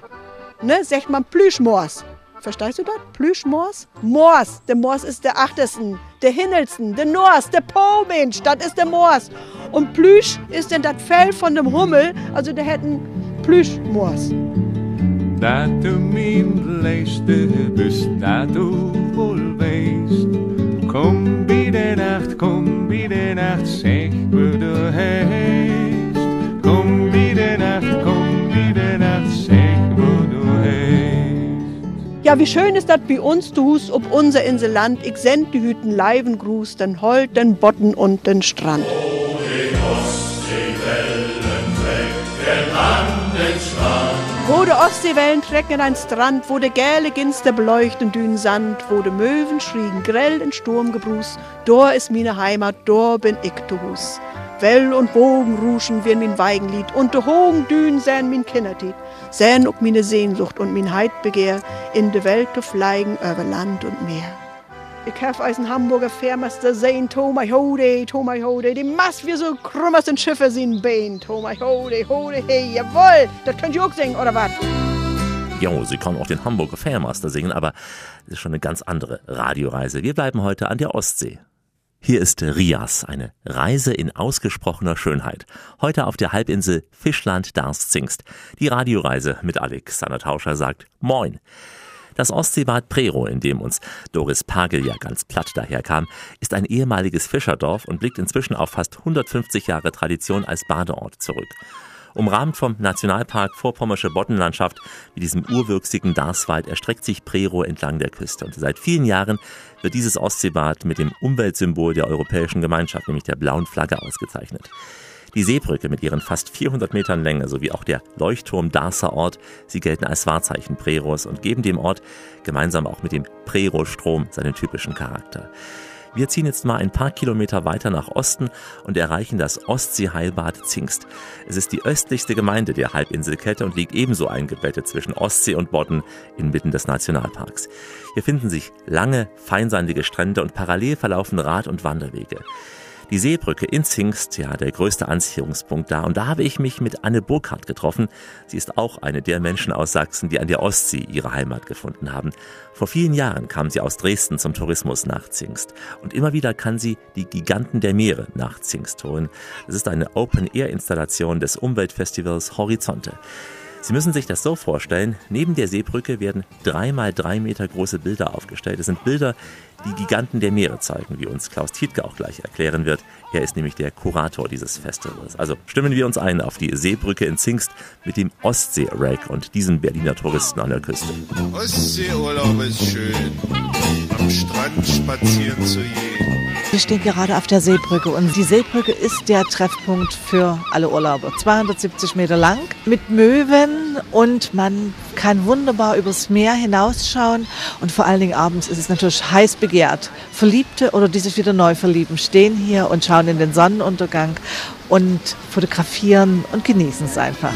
Ne, sagt man Plüschmors. Verstehst du das? Plüschmors? Mors. Der Mors ist der achtesten, der hindelsten, der Nors, der Po-Mensch. Das ist der Mors. Und Plüsch ist denn das Fell von dem Hummel. Also der hätten Plüschmors. Dat du min leiste bist, dat du wohl weißt. Komm bitte Nacht, komm bitte Nacht, sag, wo du heißt. Wie schön ist das bei uns, du Hus, ob unser Inselland. Ich send die Hüten Leiven Gruß, den Holt, den Botten und den Strand. Wo de Ostseewellen trecken ein Strand, wo de gäle Ginster beleuchten dünen Sand, wo de Möwen schrien grell in Sturmgebrus, dor ist meine Heimat, dor bin ich zu Hus. Well und Bogen ruschen wie min Weigenlied, und de hohen Dünen säen min Kindertiet, säen ook meine Sehnsucht und min Heidbegehr, in de Welt zu fleigen über Land und Meer. Ich hab als Hamburger Fährmeister sehen, Tomai Hode, Tomai Hode, die Mast wie so krumm aus den Schiffe sind Bein, Tomai Hode, Hode, hey, jawohl, das könnt ihr auch singen, oder was? Jo, sie kann auch den Hamburger Fairmaster singen, aber das ist schon eine ganz andere Radioreise. Wir bleiben heute an der Ostsee. Hier ist Rias, eine Reise in ausgesprochener Schönheit. Heute auf der Halbinsel Fischland Darß-Zingst. Die Radioreise mit Alexander Tauscher sagt Moin. Das Ostseebad Prero, in dem uns Doris Pagel ja ganz platt daherkam, ist ein ehemaliges Fischerdorf und blickt inzwischen auf fast 150 Jahre Tradition als Badeort zurück. Umrahmt vom Nationalpark Vorpommersche Boddenlandschaft wie diesem urwüchsigen Darßwald erstreckt sich Prero entlang der Küste. Und seit vielen Jahren wird dieses Ostseebad mit dem Umweltsymbol der Europäischen Gemeinschaft, nämlich der blauen Flagge, ausgezeichnet. Die Seebrücke mit ihren fast 400 Metern Länge sowie auch der Leuchtturm Darßer Ort, sie gelten als Wahrzeichen Preros und geben dem Ort gemeinsam auch mit dem Prero-Strom seinen typischen Charakter. Wir ziehen jetzt mal ein paar Kilometer weiter nach Osten und erreichen das Ostseeheilbad Zingst. Es ist die östlichste Gemeinde der Halbinselkette und liegt ebenso eingebettet zwischen Ostsee und Bodden inmitten des Nationalparks. Hier finden sich lange, feinsandige Strände und parallel verlaufen Rad- und Wanderwege. Die Seebrücke in Zingst, ja, der größte Anziehungspunkt da. Und da habe ich mich mit Anne Burkhardt getroffen. Sie ist auch eine der Menschen aus Sachsen, die an der Ostsee ihre Heimat gefunden haben. Vor vielen Jahren kam sie aus Dresden zum Tourismus nach Zingst. Und immer wieder kann sie die Giganten der Meere nach Zingst holen. Es ist eine Open-Air-Installation des Umweltfestivals Horizonte. Sie müssen sich das so vorstellen, neben der Seebrücke werden drei mal drei Meter große Bilder aufgestellt. Es sind Bilder, die Giganten der Meere zeigen, wie uns Klaus Tietke auch gleich erklären wird. Er ist nämlich der Kurator dieses Festivals. Also stimmen wir uns ein auf die Seebrücke in Zingst mit dem Ostsee-Rake und diesen Berliner Touristen an der Küste. Ostseeurlaub ist schön, am Strand spazieren zu gehen. Wir stehen gerade auf der Seebrücke und die Seebrücke ist der Treffpunkt für alle Urlauber. 270 Meter lang mit Möwen und man kann wunderbar übers Meer hinausschauen und vor allen Dingen abends ist es natürlich heiß begehrt. Verliebte oder die sich wieder neu verlieben stehen hier und schauen in den Sonnenuntergang und fotografieren und genießen es einfach.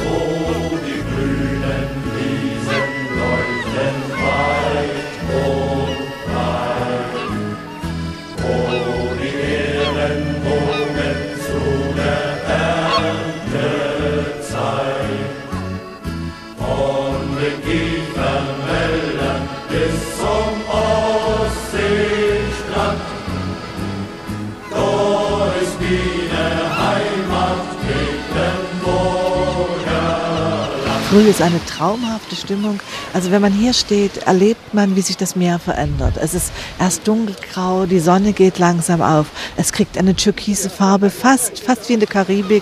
Früh ist eine traumhafte Stimmung. Also wenn man hier steht, erlebt man, wie sich das Meer verändert. Es ist erst dunkelgrau, die Sonne geht langsam auf. Es kriegt eine türkise Farbe, fast, fast wie in der Karibik.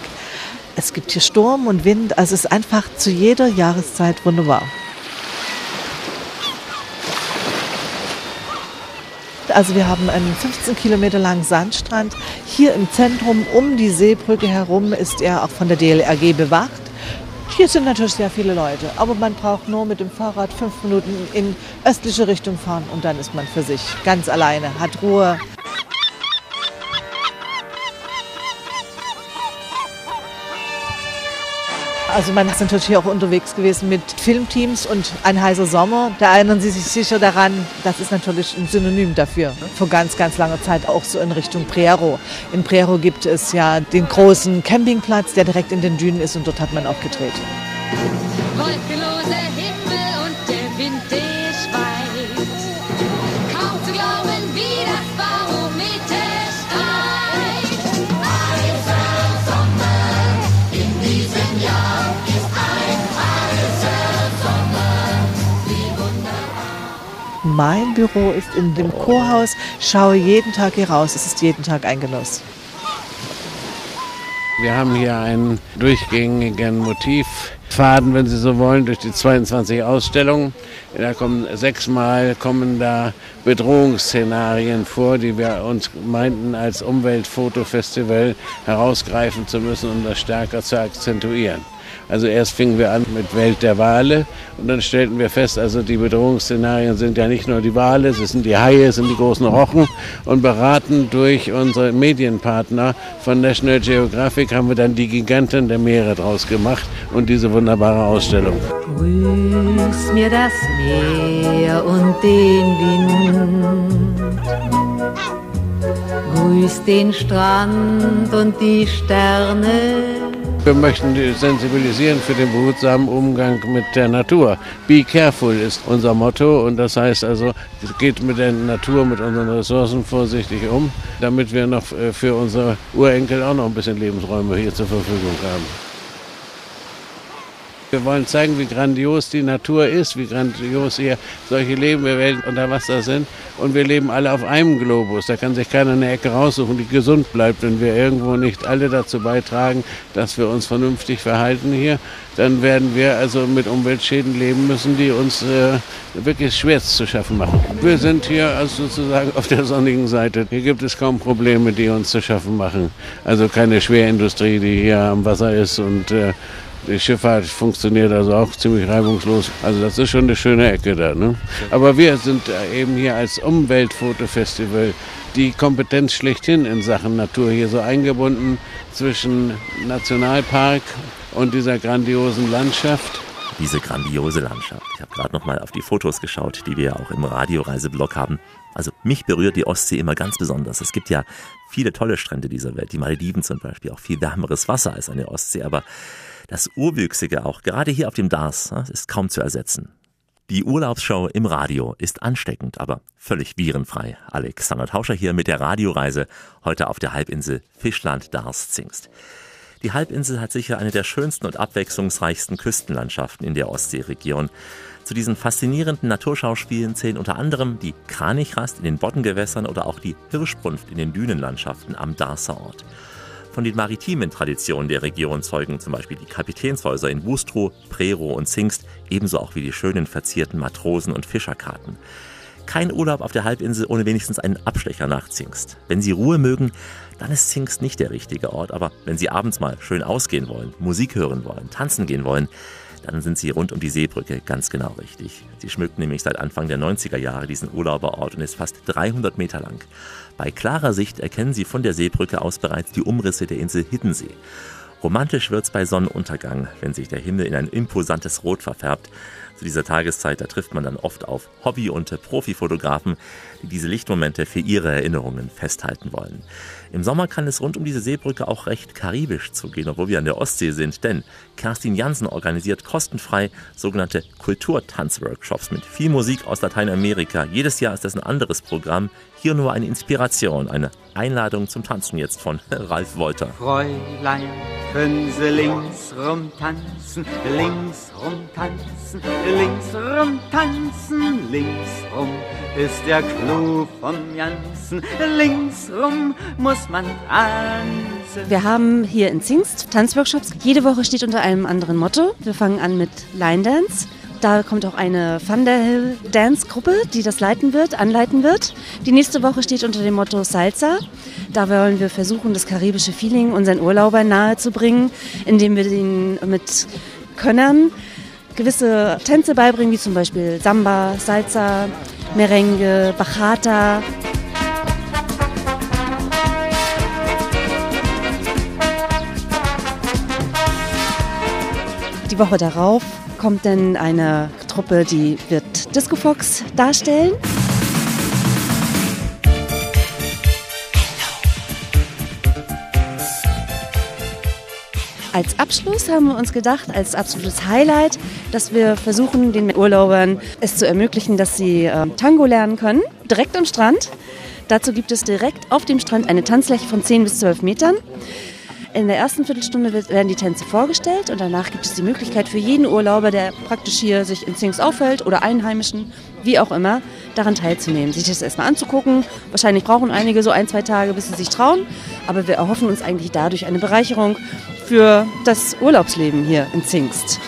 Es gibt hier Sturm und Wind. Also es ist einfach zu jeder Jahreszeit wunderbar. Also wir haben einen 15 Kilometer langen Sandstrand. Hier im Zentrum um die Seebrücke herum ist er auch von der DLRG bewacht. Hier sind natürlich sehr viele Leute, aber man braucht nur mit dem Fahrrad fünf Minuten in östliche Richtung fahren und dann ist man für sich ganz alleine, hat Ruhe. Also man ist natürlich hier auch unterwegs gewesen mit Filmteams und ein heißer Sommer. Da erinnern Sie sich sicher daran, das ist natürlich ein Synonym dafür. Vor ganz, ganz langer Zeit auch so in Richtung Prero. In Prero gibt es ja den großen Campingplatz, der direkt in den Dünen ist und dort hat man auch gedreht. Mein Büro ist in dem Chorhaus, schaue jeden Tag hier raus. Es ist jeden Tag ein Genuss. Wir haben hier einen durchgängigen Motivfaden, wenn Sie so wollen, durch die 22 Ausstellungen. Da kommen sechsmal kommen da Bedrohungsszenarien vor, die wir uns meinten als Umweltfotofestival herausgreifen zu müssen, um das stärker zu akzentuieren. Also erst fingen wir an mit Welt der Wale und dann stellten wir fest, also die Bedrohungsszenarien sind ja nicht nur die Wale, es sind die Haie, es sind die großen Rochen und beraten durch unsere Medienpartner von National Geographic haben wir dann die Giganten der Meere draus gemacht und diese wunderbare Ausstellung. Grüß mir das Meer und den Wind. Grüß den Strand und die Sterne. Wir möchten sensibilisieren für den behutsamen Umgang mit der Natur. Be careful ist unser Motto und das heißt also, es geht mit der Natur, mit unseren Ressourcen vorsichtig um, damit wir noch äh, für unsere Urenkel auch noch ein bisschen Lebensräume hier zur Verfügung haben. Wir wollen zeigen, wie grandios die Natur ist, wie grandios hier solche Welten unter Wasser sind. Und wir leben alle auf einem Globus. Da kann sich keiner eine Ecke raussuchen, die gesund bleibt. Wenn wir irgendwo nicht alle dazu beitragen, dass wir uns vernünftig verhalten hier, dann werden wir also mit Umweltschäden leben müssen, die uns äh, wirklich schwer zu schaffen machen. Wir sind hier also sozusagen auf der sonnigen Seite. Hier gibt es kaum Probleme, die uns zu schaffen machen. Also keine Schwerindustrie, die hier am Wasser ist und äh, die Schifffahrt funktioniert also auch ziemlich reibungslos. Also das ist schon eine schöne Ecke da. Ne? Aber wir sind äh, eben hier als Umweltfotofestival die Kompetenz schlechthin in Sachen Natur hier so eingebunden zwischen Nationalpark und dieser grandiosen Landschaft. Diese grandiose Landschaft. Ich habe gerade noch mal auf die Fotos geschaut, die wir auch im Radioreiseblog haben. Also mich berührt die Ostsee immer ganz besonders. Es gibt ja viele tolle Strände dieser Welt, die Malediven zum Beispiel, auch viel wärmeres Wasser als eine Ostsee, aber das Urwüchsige auch, gerade hier auf dem Dars, ist kaum zu ersetzen. Die Urlaubsshow im Radio ist ansteckend, aber völlig virenfrei. Alexander Tauscher hier mit der Radioreise heute auf der Halbinsel Fischland Dars Zingst. Die Halbinsel hat sicher eine der schönsten und abwechslungsreichsten Küstenlandschaften in der Ostseeregion. Zu diesen faszinierenden Naturschauspielen zählen unter anderem die Kranichrast in den Boddengewässern oder auch die Hirschbrunft in den Dünenlandschaften am Darser Ort. Von den maritimen Traditionen der Region zeugen zum Beispiel die Kapitänshäuser in Wustrow, Prero und Zingst, ebenso auch wie die schönen verzierten Matrosen- und Fischerkarten. Kein Urlaub auf der Halbinsel ohne wenigstens einen Abstecher nach Zingst. Wenn Sie Ruhe mögen, dann ist Zingst nicht der richtige Ort, aber wenn Sie abends mal schön ausgehen wollen, Musik hören wollen, tanzen gehen wollen, dann sind Sie rund um die Seebrücke ganz genau richtig. Sie schmückt nämlich seit Anfang der 90er Jahre diesen Urlauberort und ist fast 300 Meter lang. Bei klarer Sicht erkennen Sie von der Seebrücke aus bereits die Umrisse der Insel Hiddensee. Romantisch wird's bei Sonnenuntergang, wenn sich der Himmel in ein imposantes Rot verfärbt. Zu dieser Tageszeit, da trifft man dann oft auf Hobby- und Profifotografen, die diese Lichtmomente für ihre Erinnerungen festhalten wollen. Im Sommer kann es rund um diese Seebrücke auch recht karibisch zugehen, obwohl wir an der Ostsee sind, denn Kerstin Jansen organisiert kostenfrei sogenannte Kulturtanzworkshops mit viel Musik aus Lateinamerika. Jedes Jahr ist das ein anderes Programm. Hier nur eine Inspiration, eine Einladung zum Tanzen jetzt von Ralf Wolter. Fräulein, können Sie links rum tanzen, links rum tanzen, links rum tanzen, links rum ist der Clou vom Jansen, links rum muss man tanzen. Wir haben hier in Zingst Tanzworkshops. Jede Woche steht unter einem anderen Motto. Wir fangen an mit Line Dance. Da kommt auch eine Thunderhill Dance Gruppe, die das leiten wird, anleiten wird. Die nächste Woche steht unter dem Motto Salsa. Da wollen wir versuchen, das karibische Feeling unseren Urlaubern nahezubringen, indem wir ihnen mit Könnern gewisse Tänze beibringen, wie zum Beispiel Samba, Salsa, Merengue, Bachata. Die Woche darauf kommt dann eine Truppe, die wird Disco Fox darstellen. Als Abschluss haben wir uns gedacht, als absolutes Highlight, dass wir versuchen, den Urlaubern es zu ermöglichen, dass sie äh, Tango lernen können, direkt am Strand. Dazu gibt es direkt auf dem Strand eine Tanzfläche von 10 bis 12 Metern. In der ersten Viertelstunde werden die Tänze vorgestellt und danach gibt es die Möglichkeit für jeden Urlauber, der praktisch hier sich in Zings aufhält oder Einheimischen, wie auch immer, daran teilzunehmen, sich das erstmal anzugucken. Wahrscheinlich brauchen einige so ein, zwei Tage, bis sie sich trauen, aber wir erhoffen uns eigentlich dadurch eine Bereicherung für das Urlaubsleben hier in Zingst.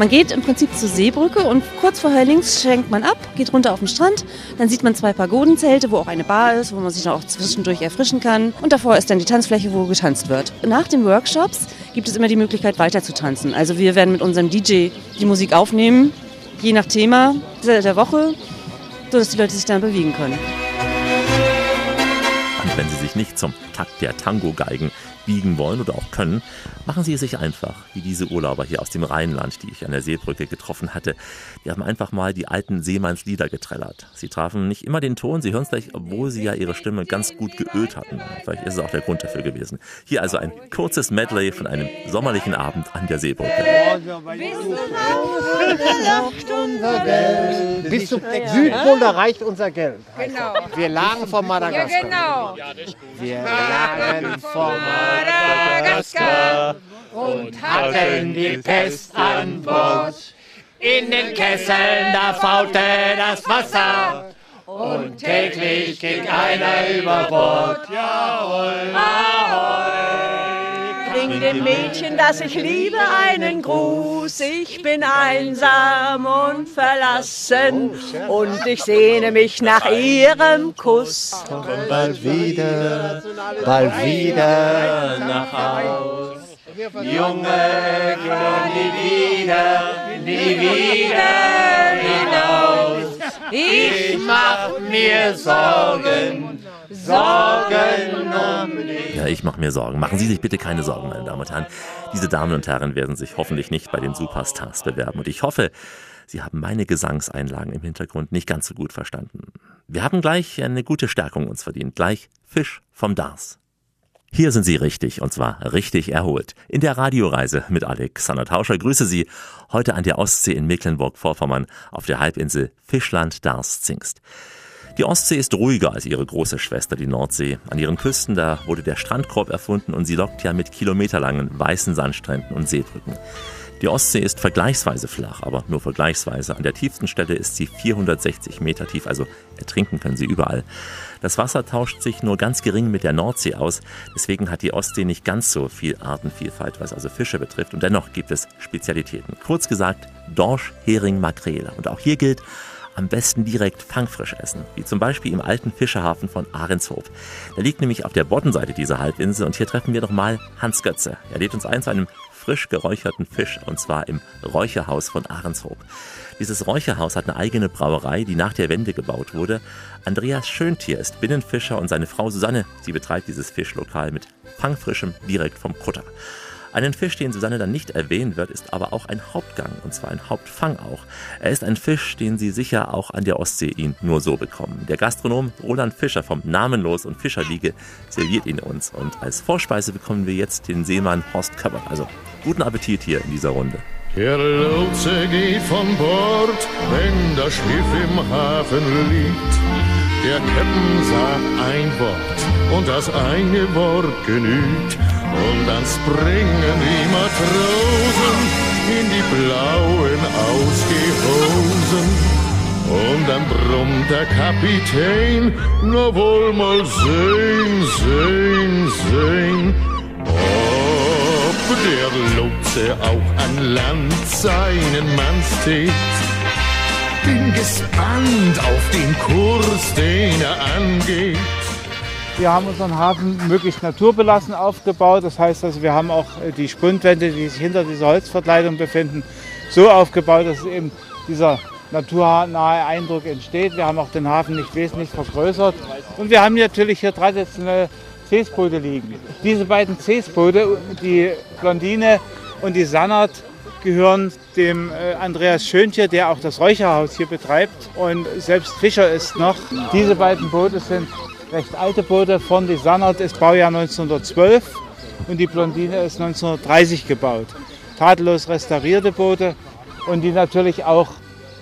Man geht im Prinzip zur Seebrücke und kurz vorher links schenkt man ab, geht runter auf den Strand. Dann sieht man zwei Pagodenzelte, wo auch eine Bar ist, wo man sich auch zwischendurch erfrischen kann. Und davor ist dann die Tanzfläche, wo getanzt wird. Nach den Workshops gibt es immer die Möglichkeit, weiter zu tanzen. Also wir werden mit unserem DJ die Musik aufnehmen, je nach Thema der Woche, sodass die Leute sich dann bewegen können. Und wenn Sie sich nicht zum Takt der Tango-Geigen biegen wollen oder auch können, machen Sie es sich einfach, wie diese Urlauber hier aus dem Rheinland, die ich an der Seebrücke getroffen hatte. Die haben einfach mal die alten Seemannslieder getrellert. Sie trafen nicht immer den Ton, Sie hören es gleich, obwohl sie ja ihre Stimme ganz gut geölt hatten. Vielleicht ist es auch der Grund dafür gewesen. Hier also ein kurzes Medley von einem sommerlichen Abend an der Seebrücke. Bis zum Südpol reicht unser Geld. Genau. Wir lagen vor Madagaskar. Ja, genau. Wir lagen vor Madagaskar und hatten die Pest an Bord. In den Kesseln, da faulte das Wasser und täglich ging einer über Bord. Jawohl, Bring dem Mädchen, das ich liebe, einen Gruß. Ich bin einsam und verlassen und ich sehne mich nach ihrem Kuss. Komm bald wieder, bald wieder nach Haus. Junge, komm nie wieder, nie wieder hinaus. Ich mach mir Sorgen, Sorgen um dich. Ja, ich mache mir Sorgen. Machen Sie sich bitte keine Sorgen, meine Damen und Herren. Diese Damen und Herren werden sich hoffentlich nicht bei den Superstars bewerben. Und ich hoffe, Sie haben meine Gesangseinlagen im Hintergrund nicht ganz so gut verstanden. Wir haben gleich eine gute Stärkung uns verdient. Gleich Fisch vom Dars. Hier sind Sie richtig, und zwar richtig erholt. In der Radioreise mit Alexander Tauscher grüße Sie heute an der Ostsee in Mecklenburg-Vorpommern auf der Halbinsel Fischland-Dars-Zingst. Die Ostsee ist ruhiger als ihre große Schwester, die Nordsee. An ihren Küsten, da wurde der Strandkorb erfunden und sie lockt ja mit kilometerlangen weißen Sandstränden und Seebrücken. Die Ostsee ist vergleichsweise flach, aber nur vergleichsweise. An der tiefsten Stelle ist sie 460 Meter tief, also ertrinken können sie überall. Das Wasser tauscht sich nur ganz gering mit der Nordsee aus, deswegen hat die Ostsee nicht ganz so viel Artenvielfalt, was also Fische betrifft. Und dennoch gibt es Spezialitäten. Kurz gesagt, Dorsch, Hering, Makrele. Und auch hier gilt, am besten direkt fangfrisch essen, wie zum Beispiel im alten Fischerhafen von Ahrenshoop. Der liegt nämlich auf der Boddenseite dieser Halbinsel und hier treffen wir nochmal Hans Götze. Er lädt uns ein zu einem frisch geräucherten Fisch und zwar im Räucherhaus von Ahrenshoop. Dieses Räucherhaus hat eine eigene Brauerei, die nach der Wende gebaut wurde. Andreas Schöntier ist Binnenfischer und seine Frau Susanne, sie betreibt dieses Fischlokal mit fangfrischem direkt vom Kutter. Einen Fisch, den Susanne dann nicht erwähnen wird, ist aber auch ein Hauptgang, und zwar ein Hauptfang auch. Er ist ein Fisch, den Sie sicher auch an der Ostsee ihn nur so bekommen. Der Gastronom Roland Fischer vom Namenlos und Fischerliege serviert ihn uns. Und als Vorspeise bekommen wir jetzt den Seemann Horst Köppert. Also guten Appetit hier in dieser Runde. Der Lotse geht von Bord, wenn das Schiff im Hafen liegt. Der Captain sagt ein Wort und das eine Wort genügt. Und dann springen die Matrosen in die blauen Ausgehosen. Und dann brummt der Kapitän, na wohl mal sehen, sehen, sehen. Ob der Lotse auch an Land seinen Mann steht. Bin gespannt auf den Kurs, den er angeht. Wir haben unseren Hafen möglichst naturbelassen aufgebaut. Das heißt, also wir haben auch äh, die Spundwände, die sich hinter dieser Holzverkleidung befinden, so aufgebaut, dass eben dieser naturnahe Eindruck entsteht. Wir haben auch den Hafen nicht wesentlich vergrößert. Und wir haben natürlich hier traditionell Seesboote liegen. Diese beiden Seesboote, die Blondine und die Sannert, gehören dem äh, Andreas Schönche, der auch das Räucherhaus hier betreibt. Und selbst Fischer ist noch. Diese beiden Boote sind recht alte Boote. Von die Sannert ist Baujahr 1912 und die Blondine ist 1930 gebaut. Tadellos restaurierte Boote und die natürlich auch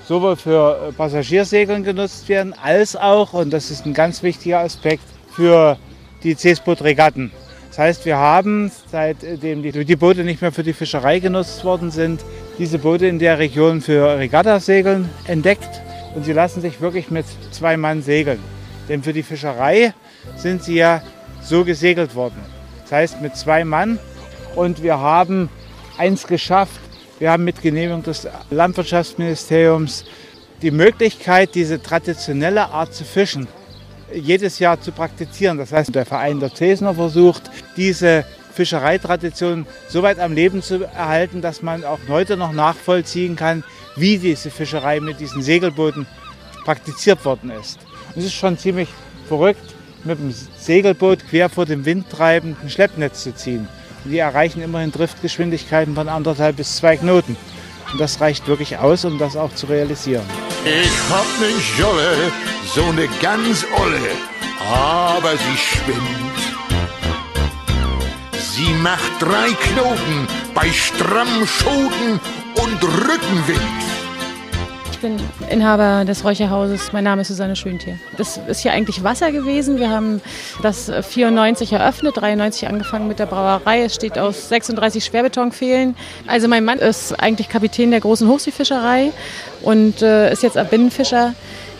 sowohl für äh, Passagiersegeln genutzt werden, als auch, und das ist ein ganz wichtiger Aspekt, für die Seesbootregatten. Das heißt, wir haben, seitdem die, die Boote nicht mehr für die Fischerei genutzt worden sind, diese Boote in der Region für Regattasegeln entdeckt. Und sie lassen sich wirklich mit zwei Mann segeln. Denn für die Fischerei sind sie ja so gesegelt worden. Das heißt mit zwei Mann. Und wir haben eins geschafft. Wir haben mit Genehmigung des Landwirtschaftsministeriums die Möglichkeit, diese traditionelle Art zu fischen jedes Jahr zu praktizieren. Das heißt, der Verein der Zesner versucht, diese Fischereitradition so weit am Leben zu erhalten, dass man auch heute noch nachvollziehen kann, wie diese Fischerei mit diesen Segelbooten praktiziert worden ist. Es ist schon ziemlich verrückt, mit dem Segelboot quer vor dem Wind treibend ein Schleppnetz zu ziehen. Die erreichen immerhin Driftgeschwindigkeiten von anderthalb bis zwei Knoten. Und das reicht wirklich aus, um das auch zu realisieren. Ich hab ne Jolle, so ne ganz olle, aber sie schwimmt. Sie macht drei Knoten bei stramm Schoten und Rückenwind. Ich bin Inhaber des Räucherhauses. Mein Name ist Susanne Schöntier. Das ist hier eigentlich Wasser gewesen. Wir haben das 94 eröffnet, 93 angefangen mit der Brauerei. Es steht aus 36 Schwerbetonpfählen. Also mein Mann ist eigentlich Kapitän der großen Hochseefischerei und äh, ist jetzt Binnenfischer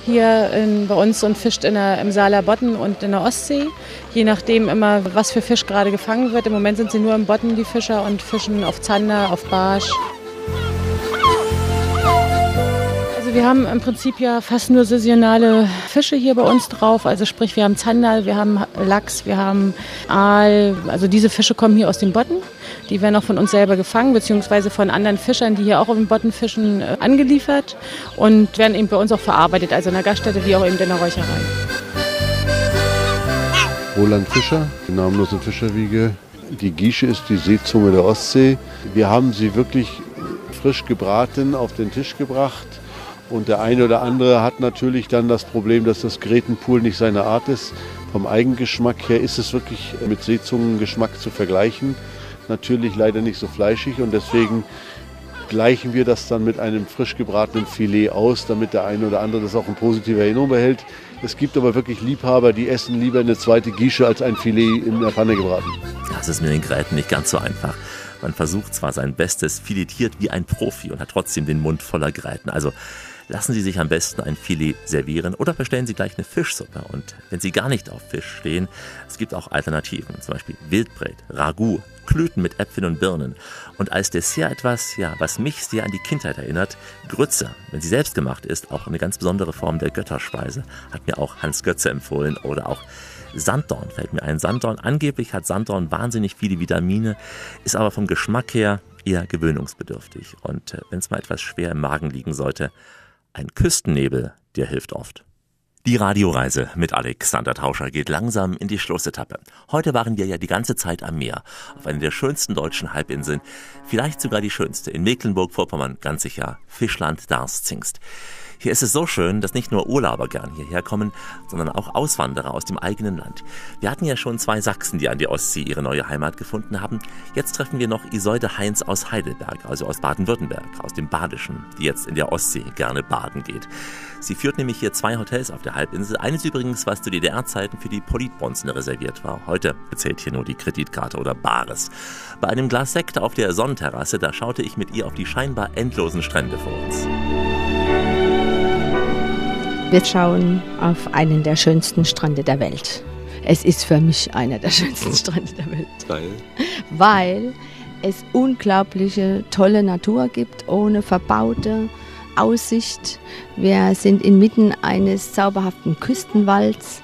hier in, bei uns und fischt in der, im Saaler Botten und in der Ostsee. Je nachdem immer, was für Fisch gerade gefangen wird. Im Moment sind sie nur im Botten, die Fischer, und fischen auf Zander, auf Barsch. Wir haben im Prinzip ja fast nur saisonale Fische hier bei uns drauf. Also sprich, wir haben Zander, wir haben Lachs, wir haben Aal. Also diese Fische kommen hier aus den Botten. Die werden auch von uns selber gefangen, beziehungsweise von anderen Fischern, die hier auch auf den Botten fischen, äh, angeliefert und werden eben bei uns auch verarbeitet, also in der Gaststätte wie auch eben in der Räucherei. Roland Fischer, die namenlose Fischerwiege. Die Gische ist die Seezunge der Ostsee. Wir haben sie wirklich frisch gebraten auf den Tisch gebracht. Und der eine oder andere hat natürlich dann das Problem, dass das Grätenpool nicht seine Art ist. Vom Eigengeschmack her ist es wirklich mit Seezungengeschmack zu vergleichen. Natürlich leider nicht so fleischig und deswegen gleichen wir das dann mit einem frisch gebratenen Filet aus, damit der eine oder andere das auch in positiver Erinnerung behält. Es gibt aber wirklich Liebhaber, die essen lieber eine zweite Gische als ein Filet in der Pfanne gebraten. Das ist mit den Gräten nicht ganz so einfach. Man versucht zwar sein Bestes, filetiert wie ein Profi und hat trotzdem den Mund voller Gräten. Also lassen Sie sich am besten ein Filet servieren oder bestellen Sie gleich eine Fischsuppe. Und wenn Sie gar nicht auf Fisch stehen, es gibt auch Alternativen, zum Beispiel Wildbret, Ragout, Klöten mit Äpfeln und Birnen. Und als Dessert etwas, ja, was mich sehr an die Kindheit erinnert, Grütze. Wenn sie selbst gemacht ist, auch eine ganz besondere Form der Götterspeise, hat mir auch Hans Götze empfohlen. Oder auch Sanddorn fällt mir ein. Sanddorn, angeblich hat Sanddorn wahnsinnig viele Vitamine, ist aber vom Geschmack her eher gewöhnungsbedürftig. Und äh, wenn es mal etwas schwer im Magen liegen sollte, ein Küstennebel, der hilft oft. Die Radioreise mit Alexander Tauscher geht langsam in die Schlussetappe. Heute waren wir ja die ganze Zeit am Meer, auf einer der schönsten deutschen Halbinseln, vielleicht sogar die schönste, in Mecklenburg-Vorpommern, ganz sicher, Fischland-Darßzingst. Hier ist es so schön, dass nicht nur Urlauber gern hierher kommen, sondern auch Auswanderer aus dem eigenen Land. Wir hatten ja schon zwei Sachsen, die an der Ostsee ihre neue Heimat gefunden haben. Jetzt treffen wir noch Isolde Heinz aus Heidelberg, also aus Baden-Württemberg, aus dem Badischen, die jetzt in der Ostsee gerne baden geht. Sie führt nämlich hier zwei Hotels auf der Halbinsel. Eines übrigens, was zu DDR-Zeiten für die Politbronzen reserviert war. Heute zählt hier nur die Kreditkarte oder Bares. Bei einem Glas Sekt auf der Sonnenterrasse, da schaute ich mit ihr auf die scheinbar endlosen Strände vor uns. Wir schauen auf einen der schönsten Strände der Welt. Es ist für mich einer der schönsten Strände der Welt. Weil? Weil es unglaubliche, tolle Natur gibt, ohne verbaute Aussicht. Wir sind inmitten eines zauberhaften Küstenwalds.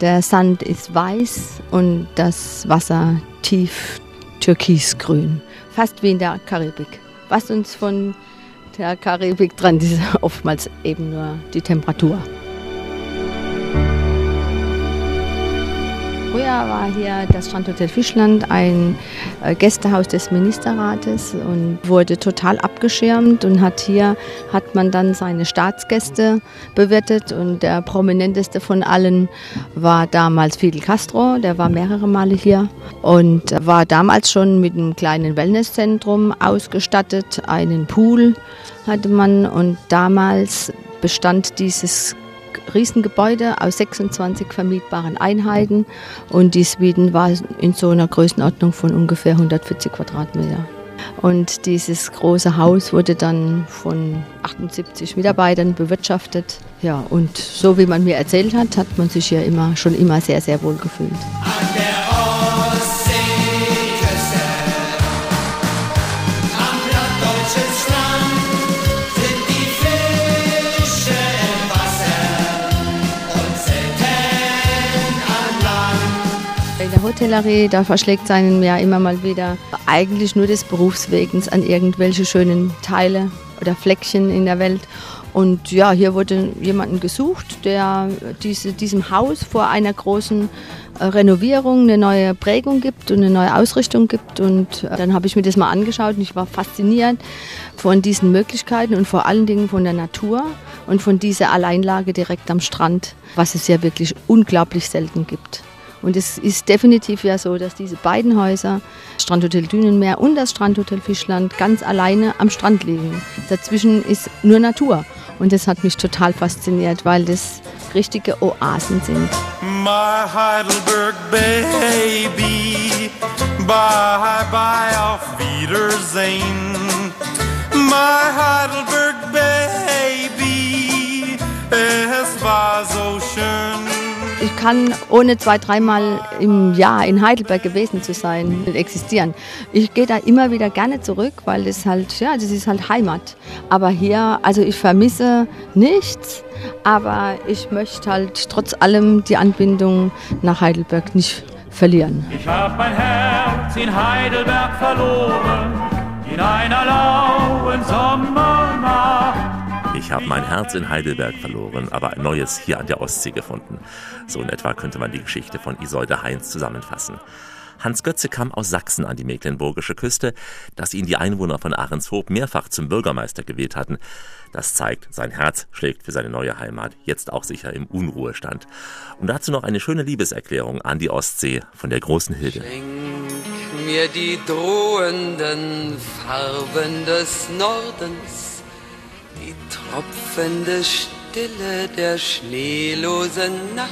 Der Sand ist weiß und das Wasser tief türkisgrün. Fast wie in der Karibik. Was uns von der Karibik trennt, ist oftmals eben nur die Temperatur. Früher war hier das Strandhotel Fischland ein äh, Gästehaus des Ministerrates und wurde total abgeschirmt und hat hier hat man dann seine Staatsgäste bewirtet und der prominenteste von allen war damals Fidel Castro, der war mehrere Male hier und war damals schon mit einem kleinen Wellnesszentrum ausgestattet, einen Pool hatte man und damals bestand dieses Riesengebäude aus 26 vermietbaren Einheiten und die Suiten war in so einer Größenordnung von ungefähr 140 Quadratmeter. Und dieses große Haus wurde dann von 78 Mitarbeitern bewirtschaftet. Ja, und so wie man mir erzählt hat, hat man sich hier immer, schon immer sehr, sehr wohl gefühlt. Hotellerie, da verschlägt einen ja immer mal wieder eigentlich nur des Berufswegens an irgendwelche schönen Teile oder Fleckchen in der Welt. Und ja, hier wurde jemanden gesucht, der diese, diesem Haus vor einer großen äh, Renovierung eine neue Prägung gibt und eine neue Ausrichtung gibt. Und äh, dann habe ich mir das mal angeschaut und ich war fasziniert von diesen Möglichkeiten und vor allen Dingen von der Natur und von dieser Alleinlage direkt am Strand, was es ja wirklich unglaublich selten gibt. Und es ist definitiv ja so, dass diese beiden Häuser, Strandhotel Dünenmeer und das Strandhotel Fischland, ganz alleine am Strand liegen. Dazwischen ist nur Natur. Und das hat mich total fasziniert, weil das richtige Oasen sind. My Heidelberg Baby, bye bye auf Wiedersehen. My Heidelberg Baby, es war so schön. Ich kann ohne zwei, dreimal im Jahr in Heidelberg gewesen zu sein, existieren. Ich gehe da immer wieder gerne zurück, weil das halt, ja, das ist halt Heimat. Aber hier, also ich vermisse nichts, aber ich möchte halt trotz allem die Anbindung nach Heidelberg nicht verlieren. Ich hab mein Herz in Heidelberg verloren, in einer lauen Sommernacht. Ich habe mein Herz in Heidelberg verloren, aber ein neues hier an der Ostsee gefunden. So in etwa könnte man die Geschichte von Isolde Heinz zusammenfassen. Hans Götze kam aus Sachsen an die mecklenburgische Küste, dass ihn die Einwohner von Ahrenshoop mehrfach zum Bürgermeister gewählt hatten. Das zeigt, sein Herz schlägt für seine neue Heimat, jetzt auch sicher im Unruhestand. Und dazu noch eine schöne Liebeserklärung an die Ostsee von der großen Hilde. Schenk mir die drohenden Farben des Nordens, die tropfende Stille der schneelosen Nacht.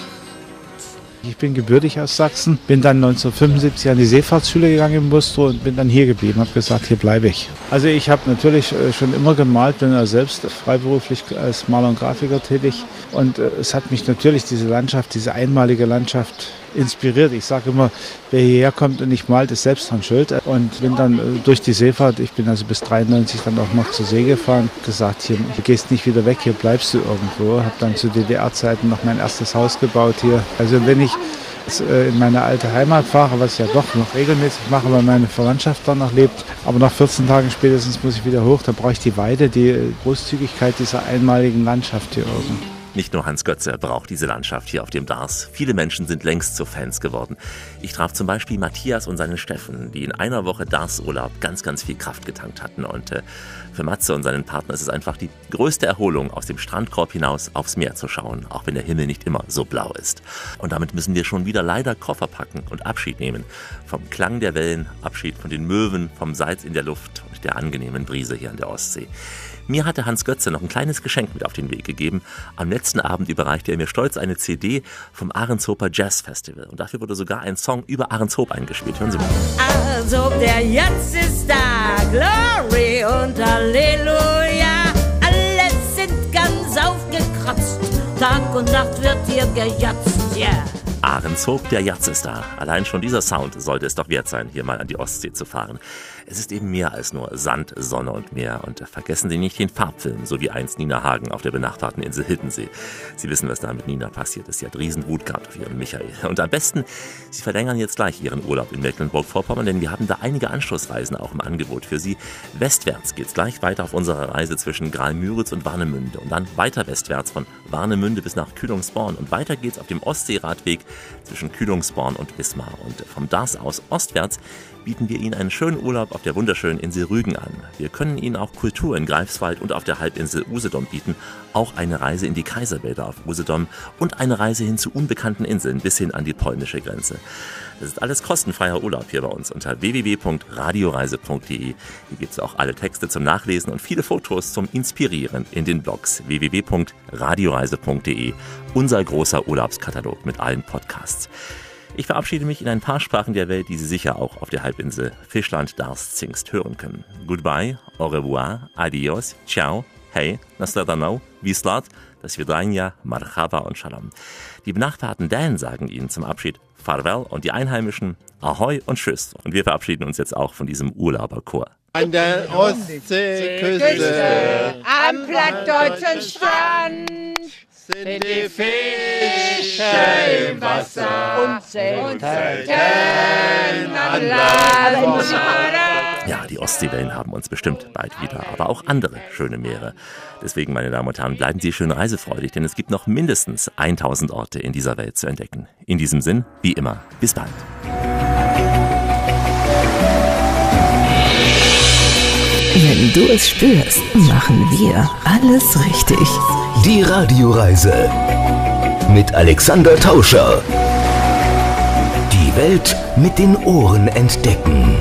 Ich bin gebürtig aus Sachsen, bin dann 1975 an die Seefahrtsschule gegangen im Bustro und bin dann hier geblieben, habe gesagt, hier bleibe ich. Also ich habe natürlich äh, schon immer gemalt, bin ja selbst freiberuflich als Maler und Grafiker tätig und äh, es hat mich natürlich diese Landschaft, diese einmalige Landschaft inspiriert. Ich sage immer, wer hierher kommt und nicht malt, ist selbst dran schuld. Und bin dann äh, durch die Seefahrt, ich bin also bis 93 dann auch noch zur See gefahren, gesagt, hier, hier gehst nicht wieder weg, hier bleibst du irgendwo. Habe dann zu DDR-Zeiten noch mein erstes Haus gebaut hier. Also wenn ich äh, in meine alte Heimat fahre, was ich ja doch noch regelmäßig mache, weil meine Verwandtschaft da noch lebt. Aber nach 14 Tagen spätestens muss ich wieder hoch. Da brauche ich die Weide, die Großzügigkeit dieser einmaligen Landschaft hier oben. Nicht nur Hans Götze braucht diese Landschaft hier auf dem Dars. Viele Menschen sind längst zu Fans geworden. Ich traf zum Beispiel Matthias und seinen Steffen, die in einer Woche Darsurlaub ganz, ganz viel Kraft getankt hatten. Und äh, für Matze und seinen Partner ist es einfach die größte Erholung, aus dem Strandkorb hinaus aufs Meer zu schauen, auch wenn der Himmel nicht immer so blau ist. Und damit müssen wir schon wieder leider Koffer packen und Abschied nehmen. Vom Klang der Wellen, Abschied von den Möwen, vom Salz in der Luft und der angenehmen Brise hier an der Ostsee. Mir hatte Hans Götze noch ein kleines Geschenk mit auf den Weg gegeben. Am letzten Abend überreichte er mir stolz eine CD vom Ahrenshofer Jazz Festival. Und dafür wurde sogar ein Song über Ahrenshoop eingespielt. Hören Sie mal. Also der jetzt ist da, Glory und Halleluja. Alle sind ganz aufgekratzt, Tag und Nacht wird hier gejatzt, yeah. Ahrenshoop, der Jatz ist da. Allein schon dieser Sound sollte es doch wert sein, hier mal an die Ostsee zu fahren. Es ist eben mehr als nur Sand, Sonne und Meer. Und vergessen Sie nicht den Farbfilm, so wie einst Nina Hagen auf der benachbarten Insel Hiddensee. Sie wissen, was da mit Nina passiert ist. Sie hat Riesenwut gehabt auf ihren Michael. Und am besten, Sie verlängern jetzt gleich Ihren Urlaub in Mecklenburg-Vorpommern, denn wir haben da einige Anschlussreisen auch im Angebot für Sie. Westwärts geht's gleich weiter auf unserer Reise zwischen Graal-Müritz und Warnemünde und dann weiter westwärts von Warnemünde bis nach Kühlungsborn und weiter geht's auf dem Ostseeradweg zwischen Kühlungsborn und Wismar. Und vom DAS aus ostwärts bieten wir Ihnen einen schönen Urlaub auf der wunderschönen Insel Rügen an. Wir können Ihnen auch Kultur in Greifswald und auf der Halbinsel Usedom bieten, auch eine Reise in die Kaiserwälder auf Usedom und eine Reise hin zu unbekannten Inseln bis hin an die polnische Grenze. Das ist alles kostenfreier Urlaub hier bei uns unter www.radioreise.de. Hier gibt es auch alle Texte zum Nachlesen und viele Fotos zum Inspirieren in den Blogs www.radioreise.de. Unser großer Urlaubskatalog mit allen Podcasts. Ich verabschiede mich in ein paar Sprachen der Welt, die Sie sicher auch auf der Halbinsel Fischland Darst Zingst hören können. Goodbye, au revoir, adios, ciao, hey, nasledanau, vislat, das Vidania, marhaba und shalom. Die benachbarten Dänen sagen Ihnen zum Abschied Farewell und die Einheimischen Ahoi und Tschüss. Und wir verabschieden uns jetzt auch von diesem Urlauberchor. An der Ostseeküste, am plattdeutschen Strand sind die Fische im Wasser und selten an Land. Ja, die Ostseewellen haben uns bestimmt bald wieder, aber auch andere schöne Meere. Deswegen, meine Damen und Herren, bleiben Sie schön reisefreudig, denn es gibt noch mindestens 1000 Orte in dieser Welt zu entdecken. In diesem Sinn, wie immer, bis bald. Wenn du es spürst, machen wir alles richtig. Die Radioreise mit Alexander Tauscher. Die Welt mit den Ohren entdecken.